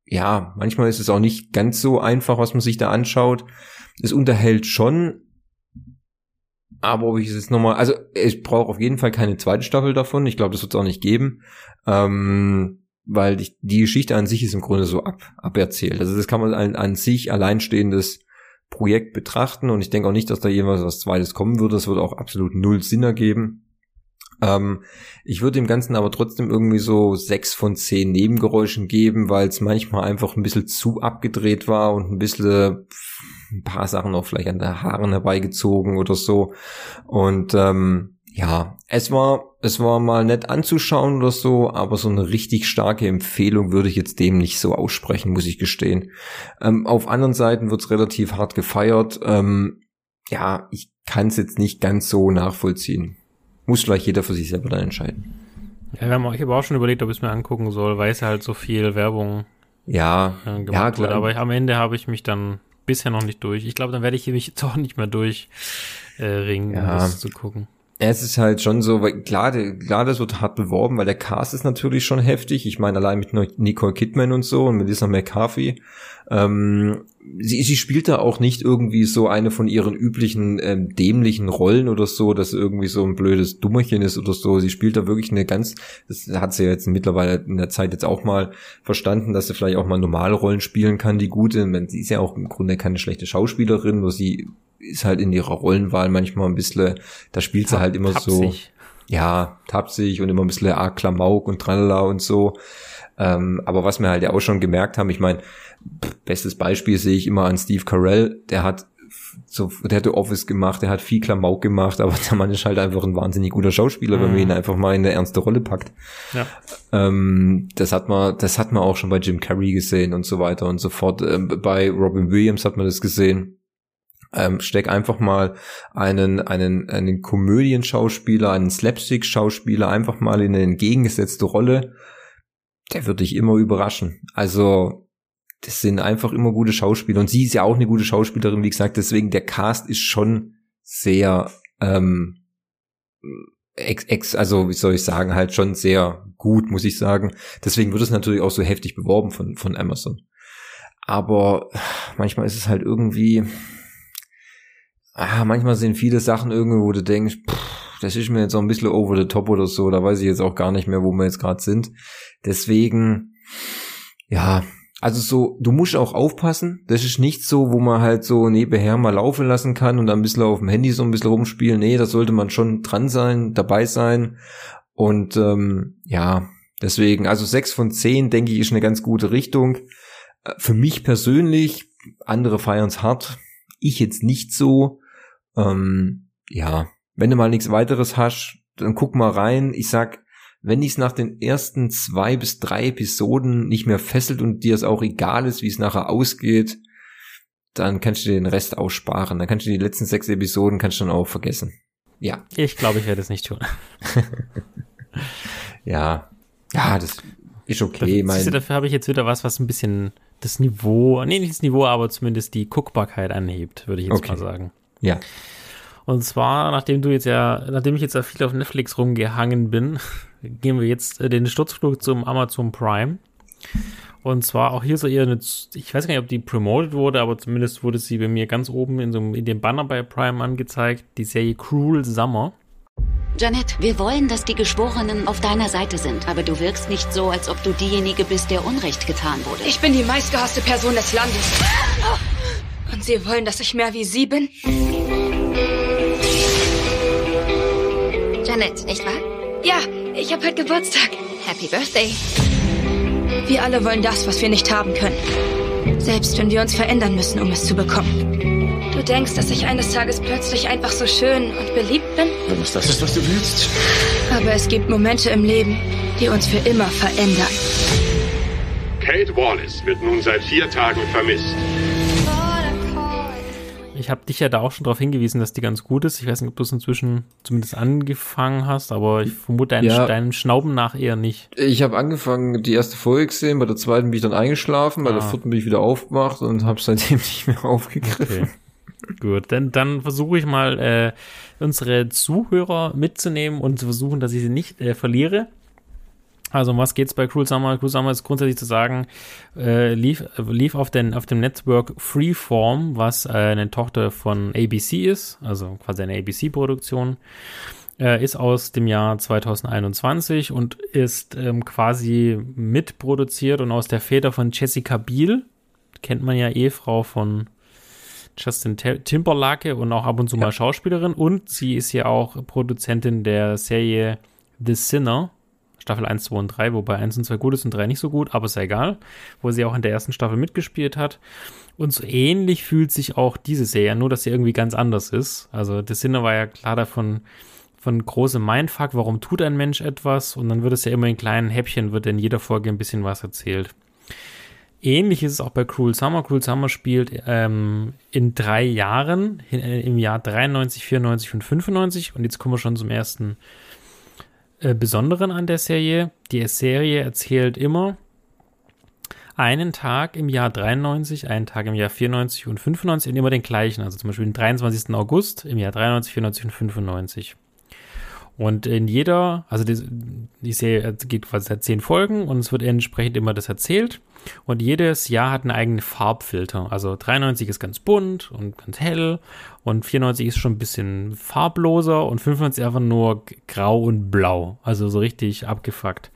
ja, manchmal ist es auch nicht ganz so einfach, was man sich da anschaut. Es unterhält schon, aber ob ich es jetzt nochmal, also ich brauche auf jeden Fall keine zweite Staffel davon. Ich glaube, das wird es auch nicht geben, ähm, weil die, die Geschichte an sich ist im Grunde so ab, aberzählt. Also das kann man an, an sich alleinstehendes Projekt betrachten und ich denke auch nicht, dass da jemals was Zweites kommen würde. Das würde auch absolut null Sinn ergeben. Ähm, ich würde dem Ganzen aber trotzdem irgendwie so sechs von zehn Nebengeräuschen geben, weil es manchmal einfach ein bisschen zu abgedreht war und ein bisschen ein paar Sachen auch vielleicht an der Haaren herbeigezogen oder so. Und ähm, ja, es war, es war mal nett anzuschauen oder so, aber so eine richtig starke Empfehlung würde ich jetzt dem nicht so aussprechen, muss ich gestehen. Ähm, auf anderen Seiten wird's relativ hart gefeiert. Ähm, ja, ich kann es jetzt nicht ganz so nachvollziehen. Muss vielleicht jeder für sich selber dann entscheiden. Ja, wir haben, ich habe auch schon überlegt, ob ich es mir angucken soll, weil es halt so viel Werbung ja, äh, gemacht ja, klar. wurde. Aber am Ende habe ich mich dann bisher noch nicht durch. Ich glaube, dann werde ich mich jetzt auch nicht mehr durch äh, ringen, Ja. um das zu gucken. Es ist halt schon so, weil klar, klar, das wird hart beworben, weil der Cast ist natürlich schon heftig. Ich meine, allein mit Nicole Kidman und so und Melissa McCarthy. Ähm, sie, sie spielt da auch nicht irgendwie so eine von ihren üblichen ähm, dämlichen Rollen oder so, dass irgendwie so ein blödes Dummerchen ist oder so. Sie spielt da wirklich eine ganz, das hat sie ja jetzt mittlerweile in der Zeit jetzt auch mal verstanden, dass sie vielleicht auch mal normale Rollen spielen kann, die gute. Sie ist ja auch im Grunde keine schlechte Schauspielerin, nur sie ist halt in ihrer Rollenwahl manchmal ein bisschen, da spielt sie halt immer so, Tapsig. ja, tapsig und immer ein bisschen ah, Klamauk und tralala und so. Ähm, aber was wir halt ja auch schon gemerkt haben, ich meine, bestes Beispiel sehe ich immer an Steve Carell, der hat so, der hat The Office gemacht, der hat viel Klamauk gemacht, aber der Mann ist halt einfach ein wahnsinnig guter Schauspieler, wenn man Mhm. ihn einfach mal in eine ernste Rolle packt. Ja. Ähm, das hat man, das hat man auch schon bei Jim Carrey gesehen und so weiter und so fort. Ähm, bei Robin Williams hat man das gesehen. Ähm, steck einfach mal einen, einen, einen Komödienschauspieler, einen Slapstick-Schauspieler einfach mal in eine entgegengesetzte Rolle. Der wird dich immer überraschen. Also, das sind einfach immer gute Schauspieler. Und sie ist ja auch eine gute Schauspielerin, wie gesagt. Deswegen, der Cast ist schon sehr, ähm, ex, ex, also wie soll ich sagen, halt schon sehr gut, muss ich sagen. Deswegen wird es natürlich auch so heftig beworben von, von Amazon. Aber manchmal ist es halt irgendwie, ah, manchmal sind viele Sachen irgendwie, wo du denkst, pff, das ist mir jetzt auch ein bisschen over the top oder so, da weiß ich jetzt auch gar nicht mehr, wo wir jetzt gerade sind. Deswegen, ja, also so, du musst auch aufpassen. Das ist nicht so, wo man halt so nebenher mal laufen lassen kann und dann ein bisschen auf dem Handy so ein bisschen rumspielen. Nee, da sollte man schon dran sein, dabei sein. Und ähm, ja, deswegen, also sechs von zehn, denke ich, ist eine ganz gute Richtung. Äh, Für mich persönlich, andere feiern's hart. Ich jetzt nicht so. Ähm, ja, wenn du mal nichts weiteres hast, dann guck mal rein. Ich sag, wenn dies nach den ersten zwei bis drei Episoden nicht mehr fesselt und dir es auch egal ist, wie es nachher ausgeht, dann kannst du dir den Rest aussparen. Dann kannst du die letzten sechs Episoden kannst du dann auch vergessen. Ja, Ich glaube, ich werde es nicht tun. ja, ja, das ist okay. Du, Mein, dafür habe ich jetzt wieder was, was ein bisschen das Niveau, nee, nicht das Niveau, aber zumindest die Guckbarkeit anhebt, würde ich jetzt Okay. mal sagen. Ja, Und zwar, nachdem du jetzt ja, nachdem ich jetzt ja viel auf Netflix rumgehangen bin, gehen wir jetzt äh, den Sturzflug zum Amazon Prime. Und zwar auch hier so eher eine, ich weiß gar nicht, ob die promoted wurde, aber zumindest wurde sie bei mir ganz oben in so einem, in dem Banner bei Prime angezeigt, die Serie Cruel Summer. Janet, wir wollen, dass die Geschworenen auf deiner Seite sind, aber du wirkst nicht so, als ob du diejenige bist, der Unrecht getan wurde. Ich bin die meistgehasste Person des Landes. Und Sie wollen, dass ich mehr wie Sie bin? Janet, nicht wahr? Ja, ich habe heute Geburtstag. Happy Birthday. Wir alle wollen das, was wir nicht haben können. Selbst wenn wir uns verändern müssen, um es zu bekommen. Du denkst, dass ich eines Tages plötzlich einfach so schön und beliebt bin? Wenn es das ist, was du willst. Aber es gibt Momente im Leben, die uns für immer verändern. Kate Wallace wird nun seit vier Tagen vermisst. Ich habe dich ja da auch schon darauf hingewiesen, dass die ganz gut ist. Ich weiß nicht, ob du es inzwischen zumindest angefangen hast, aber ich vermute deinen, Ja. deinem Schnauben nach eher nicht. Ich habe angefangen, die erste Folge gesehen, bei der zweiten bin ich dann eingeschlafen, bei der Ah. vierten bin ich wieder aufgemacht und habe seitdem nicht mehr aufgegriffen. Okay. Gut, dann, dann versuche ich mal, äh, unsere Zuhörer mitzunehmen und zu versuchen, dass ich sie nicht äh, verliere. Also um was geht's bei Cruel Summer? Cruel Summer ist grundsätzlich zu sagen, äh, lief, lief auf, den, auf dem Network Freeform, was äh, eine Tochter von ABC ist, also quasi eine ABC-Produktion, äh, ist aus dem Jahr 2021 und ist ähm, quasi mitproduziert und aus der Feder von Jessica Biel, kennt man ja Ehefrau von Justin Timberlake und auch ab und zu mal Schauspielerin. Und sie ist ja auch Produzentin der Serie The Sinner, Staffel 1, 2 und 3, wobei 1 und 2 gut ist und 3 nicht so gut, aber ist ja egal, wo sie auch in der ersten Staffel mitgespielt hat. Und so ähnlich fühlt sich auch diese Serie, nur dass sie irgendwie ganz anders ist. Also The Sinner war ja klar davon von großem Mindfuck, warum tut ein Mensch etwas und dann wird es ja immer in kleinen Häppchen, wird in jeder Folge ein bisschen was erzählt. Ähnlich ist es auch bei Cruel Summer. Cruel Summer spielt ähm, in drei Jahren, äh, im Jahr 93, 94 und 95. Und jetzt kommen wir schon zum ersten äh, Besonderen an der Serie. Die Serie erzählt immer einen Tag im Jahr 93, einen Tag im Jahr 94 und 95 und immer den gleichen. Also zum Beispiel den 23. August im Jahr 93, 94 und 95. Und in jeder, also die, die Serie geht quasi seit zehn Folgen und es wird entsprechend immer das erzählt. Und jedes Jahr hat einen eigenen Farbfilter. Also 93 ist ganz bunt und ganz hell und 94 ist schon ein bisschen farbloser und 95 einfach nur grau und blau. Also so richtig abgefuckt.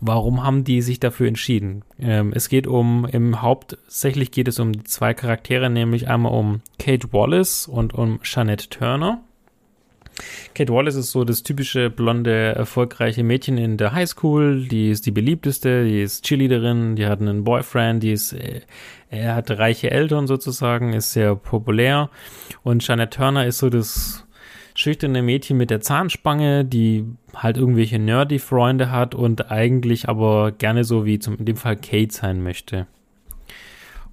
Warum haben die sich dafür entschieden? Ähm, es geht um, im hauptsächlich geht es um zwei Charaktere, nämlich einmal um Kate Wallace und um Jeanette Turner. Kate Wallace ist so das typische blonde, erfolgreiche Mädchen in der Highschool. Die ist die beliebteste, die ist Cheerleaderin, die hat einen Boyfriend, die ist, äh, er hat reiche Eltern sozusagen, ist sehr populär. Und Janet Turner ist so das schüchterne Mädchen mit der Zahnspange, die halt irgendwelche nerdy Freunde hat und eigentlich aber gerne so wie zum, in dem Fall Kate sein möchte.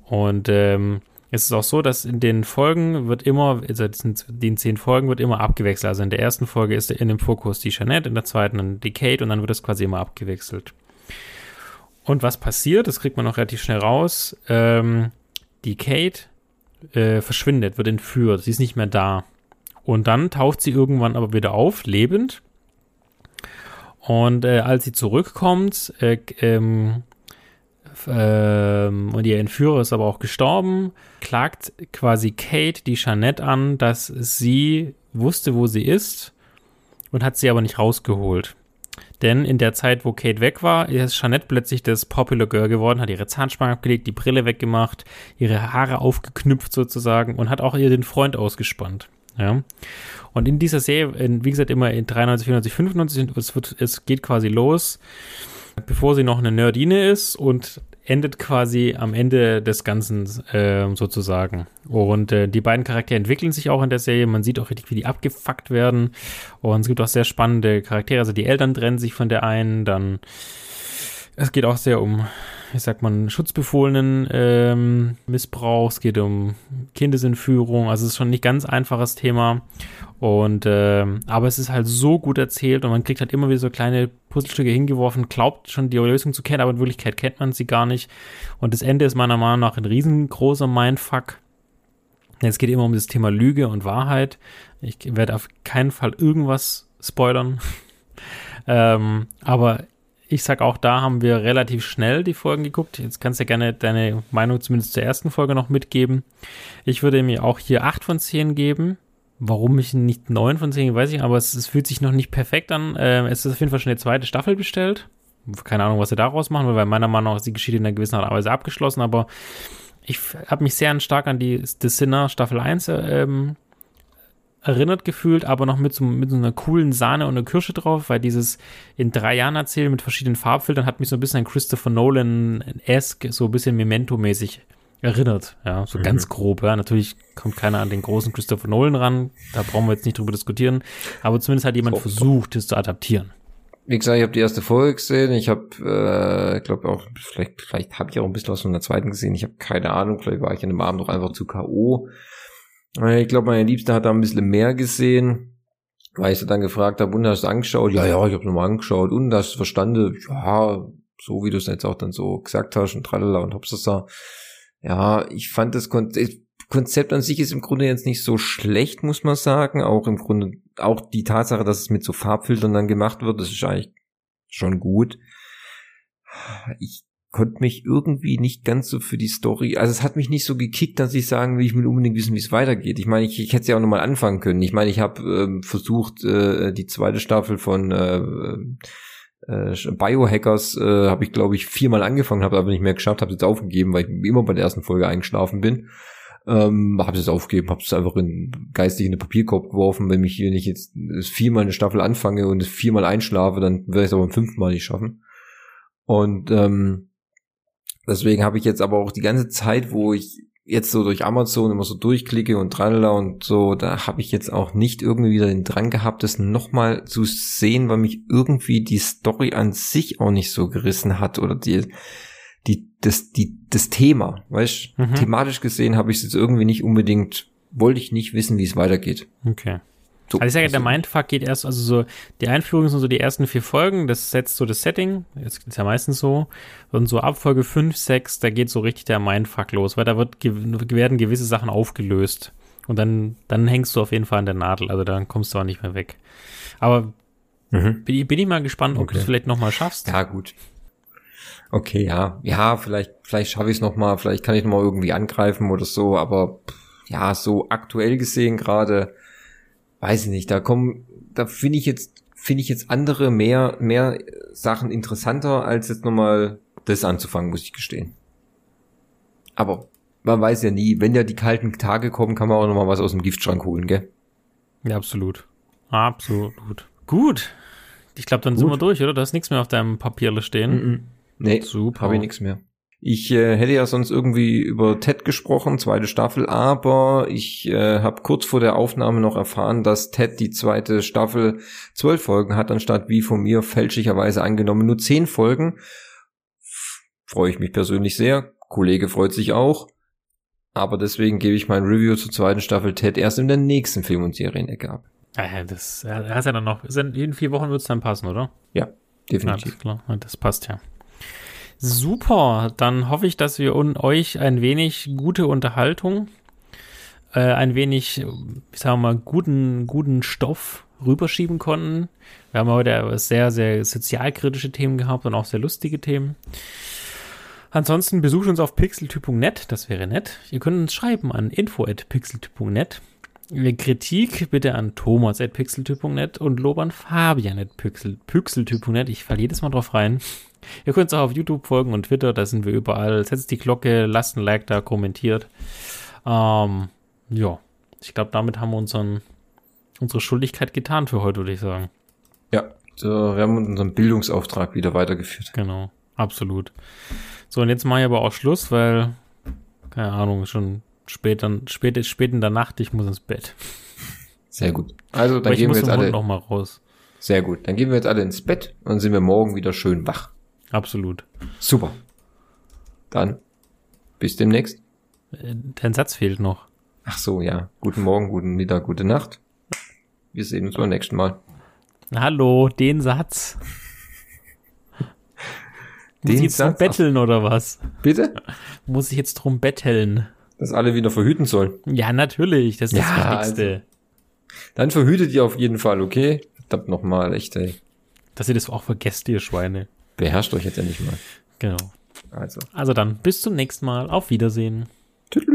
Und ähm, es ist auch so, dass in den Folgen wird immer, also in den zehn Folgen wird immer abgewechselt. Also in der ersten Folge ist in dem Fokus die Jeanette, in der zweiten dann die Kate und dann wird es quasi immer abgewechselt. Und was passiert, das kriegt man auch relativ schnell raus, ähm, die Kate äh, verschwindet, wird entführt, sie ist nicht mehr da. Und dann taucht sie irgendwann aber wieder auf, lebend. Und äh, als sie zurückkommt, äh, ähm, ähm, und ihr Entführer ist aber auch gestorben, klagt quasi Kate die Jeanette an, dass sie wusste, wo sie ist und hat sie aber nicht rausgeholt. Denn in der Zeit, wo Kate weg war, ist Jeanette plötzlich das Popular Girl geworden, hat ihre Zahnspange abgelegt, die Brille weggemacht, ihre Haare aufgeknüpft sozusagen und hat auch ihr den Freund ausgespannt. Ja. Und in dieser Serie, in, wie gesagt, immer in 93, 94, 95, es, wird, es geht quasi los, bevor sie noch eine Nerdine ist und endet quasi am Ende des Ganzen äh, sozusagen. Und äh, die beiden Charaktere entwickeln sich auch in der Serie. Man sieht auch richtig, wie die abgefuckt werden. Und es gibt auch sehr spannende Charaktere. Also die Eltern trennen sich von der einen, dann es geht auch sehr um, wie sagt man, schutzbefohlenen ähm, Missbrauch, es geht um Kindesentführung, also es ist schon nicht ganz einfaches Thema. Und ähm, aber es ist halt so gut erzählt und man kriegt halt immer wieder so kleine Puzzlestücke hingeworfen, glaubt schon die Lösung zu kennen, aber in Wirklichkeit kennt man sie gar nicht. Und das Ende ist meiner Meinung nach ein riesengroßer Mindfuck. Es geht immer um das Thema Lüge und Wahrheit. Ich werde auf keinen Fall irgendwas spoilern. ähm, aber ich sag auch, da haben wir relativ schnell die Folgen geguckt. Jetzt kannst du ja gerne deine Meinung zumindest zur ersten Folge noch mitgeben. Ich würde mir auch hier 8 von 10 geben. Warum ich nicht 9 von 10, weiß ich, aber es, es fühlt sich noch nicht perfekt an. Ähm, es ist auf jeden Fall schon eine zweite Staffel bestellt. Keine Ahnung, was sie daraus machen, weil meiner Meinung nach ist die Geschichte in einer gewissen Art und Weise abgeschlossen, aber ich habe mich sehr stark an die The Sinner Staffel 1 ähm, erinnert gefühlt, aber noch mit so, mit so einer coolen Sahne und einer Kirsche drauf, weil dieses in drei Jahren erzählen mit verschiedenen Farbfiltern hat mich so ein bisschen an Christopher Nolan-esque, so ein bisschen Memento-mäßig erinnert, ja, so mhm. ganz grob, ja. Natürlich kommt keiner an den großen Christopher Nolan ran, da brauchen wir jetzt nicht drüber diskutieren, aber zumindest hat jemand oh, versucht, es zu adaptieren. Wie gesagt, ich habe die erste Folge gesehen, ich habe, äh, glaube auch, vielleicht, vielleicht habe ich auch ein bisschen was von der zweiten gesehen, ich habe keine Ahnung, vielleicht war ich an dem Abend noch einfach zu K.O. Ich glaube, meine Liebste hat da ein bisschen mehr gesehen, weil ich sie dann gefragt habe, und hast du angeschaut? Ja, ja, ich habe nochmal angeschaut und hast du verstanden? Ja, so wie du es jetzt auch dann so gesagt hast und tralala und hopsasa. Ja, ich fand das Konzept an sich ist im Grunde jetzt nicht so schlecht, muss man sagen. Auch im Grunde, auch die Tatsache, dass es mit so Farbfiltern dann gemacht wird, das ist eigentlich schon gut. Ich konnte mich irgendwie nicht ganz so für die Story, also es hat mich nicht so gekickt, dass ich sagen will, ich will unbedingt wissen, wie es weitergeht. Ich meine, ich, ich hätte es ja auch nochmal anfangen können. Ich meine, ich habe ähm, versucht, äh, die zweite Staffel von äh, äh, Biohackers äh, habe ich, glaube ich, viermal angefangen, habe aber nicht mehr geschafft, habe es jetzt aufgegeben, weil ich immer bei der ersten Folge eingeschlafen bin. Ähm, habe es aufgegeben, habe es einfach in, geistig in den Papierkorb geworfen. Wenn mich hier nicht jetzt viermal eine Staffel anfange und viermal einschlafe, dann werde ich es aber beim fünften Mal nicht schaffen. Und ähm, deswegen habe ich jetzt aber auch die ganze Zeit, wo ich jetzt so durch Amazon immer so durchklicke und tralala und so, da habe ich jetzt auch nicht irgendwie wieder den Drang gehabt, das nochmal zu sehen, weil mich irgendwie die Story an sich auch nicht so gerissen hat oder die, die, das, die, das Thema, weißt, mhm. thematisch gesehen habe ich es jetzt irgendwie nicht unbedingt, wollte ich nicht wissen, wie es weitergeht. Okay. So, also ich sage, der Mindfuck geht erst, also so, die Einführung sind so die ersten vier Folgen, das setzt so das Setting, das ist ja meistens so, und so ab Folge 5, 6, da geht so richtig der Mindfuck los, weil da wird, werden gewisse Sachen aufgelöst. Und dann, dann hängst du auf jeden Fall an der Nadel, also dann kommst du auch nicht mehr weg. Aber mhm. bin, bin, ich mal gespannt, ob okay. du es vielleicht nochmal schaffst. Ja, gut. Okay, ja. Ja, vielleicht, vielleicht schaffe ich es nochmal, vielleicht kann ich nochmal irgendwie angreifen oder so, aber ja, so aktuell gesehen gerade, weiß ich nicht, da kommen, da finde ich jetzt, finde ich jetzt andere mehr, mehr Sachen interessanter, als jetzt nochmal das anzufangen, muss ich gestehen. Aber man weiß ja nie, wenn ja die kalten Tage kommen, kann man auch nochmal was aus dem Giftschrank holen, gell? Ja, absolut. Absolut. Gut. Ich glaube, dann Gut. sind wir durch, oder? Da ist nichts mehr auf deinem Papierle stehen. Mm -mm. Nee, super. Habe ich nichts mehr. Ich äh, hätte ja sonst irgendwie über Ted gesprochen, zweite Staffel, aber ich äh, habe kurz vor der Aufnahme noch erfahren, dass Ted die zweite Staffel zwölf Folgen hat, anstatt wie von mir fälschlicherweise angenommen nur zehn Folgen. Freue ich mich persönlich sehr. Kollege freut sich auch. Aber deswegen gebe ich mein Review zur zweiten Staffel Ted erst in der nächsten Film- und Serienecke ab. Ja, das hast ja dann noch. In vier Wochen wird es dann passen, oder? Ja, definitiv. Ja, das, das passt ja. Super, dann hoffe ich, dass wir euch ein wenig gute Unterhaltung, äh, ein wenig, ich sag mal, guten, guten Stoff rüberschieben konnten. Wir haben heute sehr, sehr sozialkritische Themen gehabt und auch sehr lustige Themen. Ansonsten besucht uns auf pixeltyp.net, das wäre nett. Ihr könnt uns schreiben an info.pixeltyp.net. Kritik bitte an thomas.pixeltyp.net und Lob an fabian.pixeltyp.net. Ich falle jedes Mal drauf rein. Ihr könnt uns auch auf YouTube folgen und Twitter, da sind wir überall. Setzt die Glocke, lasst ein Like da, kommentiert. Ähm, ja, ich glaube, damit haben wir unseren, unsere Schuldigkeit getan für heute, würde ich sagen. Ja, wir haben unseren Bildungsauftrag wieder weitergeführt. Genau, absolut. So, und jetzt mache ich aber auch Schluss, weil, keine Ahnung, schon spät, dann, spät, spät in der Nacht, ich muss ins Bett. Sehr gut. Also, dann gehen wir jetzt alle. Noch mal raus. Sehr gut. Dann gehen wir jetzt alle ins Bett und sind wir morgen wieder schön wach. Absolut. Super. Dann bis demnächst. Äh, dein Satz fehlt noch. Ach so, ja. Guten Morgen, guten Mittag, gute Nacht. Wir sehen uns beim nächsten Mal. Hallo, den Satz. Den Muss ich jetzt Satz? drum betteln oder was? Bitte? Muss ich jetzt drum betteln? Dass alle wieder verhüten sollen. Ja, natürlich. Das ist ja, das Wichtigste. Also, dann verhütet ihr auf jeden Fall, okay? Verdammt nochmal, echt, ey. Dass ihr das auch vergesst, ihr Schweine. Beherrscht euch jetzt endlich mal. Genau. Also. Also dann, bis zum nächsten Mal. Auf Wiedersehen. Tschüss.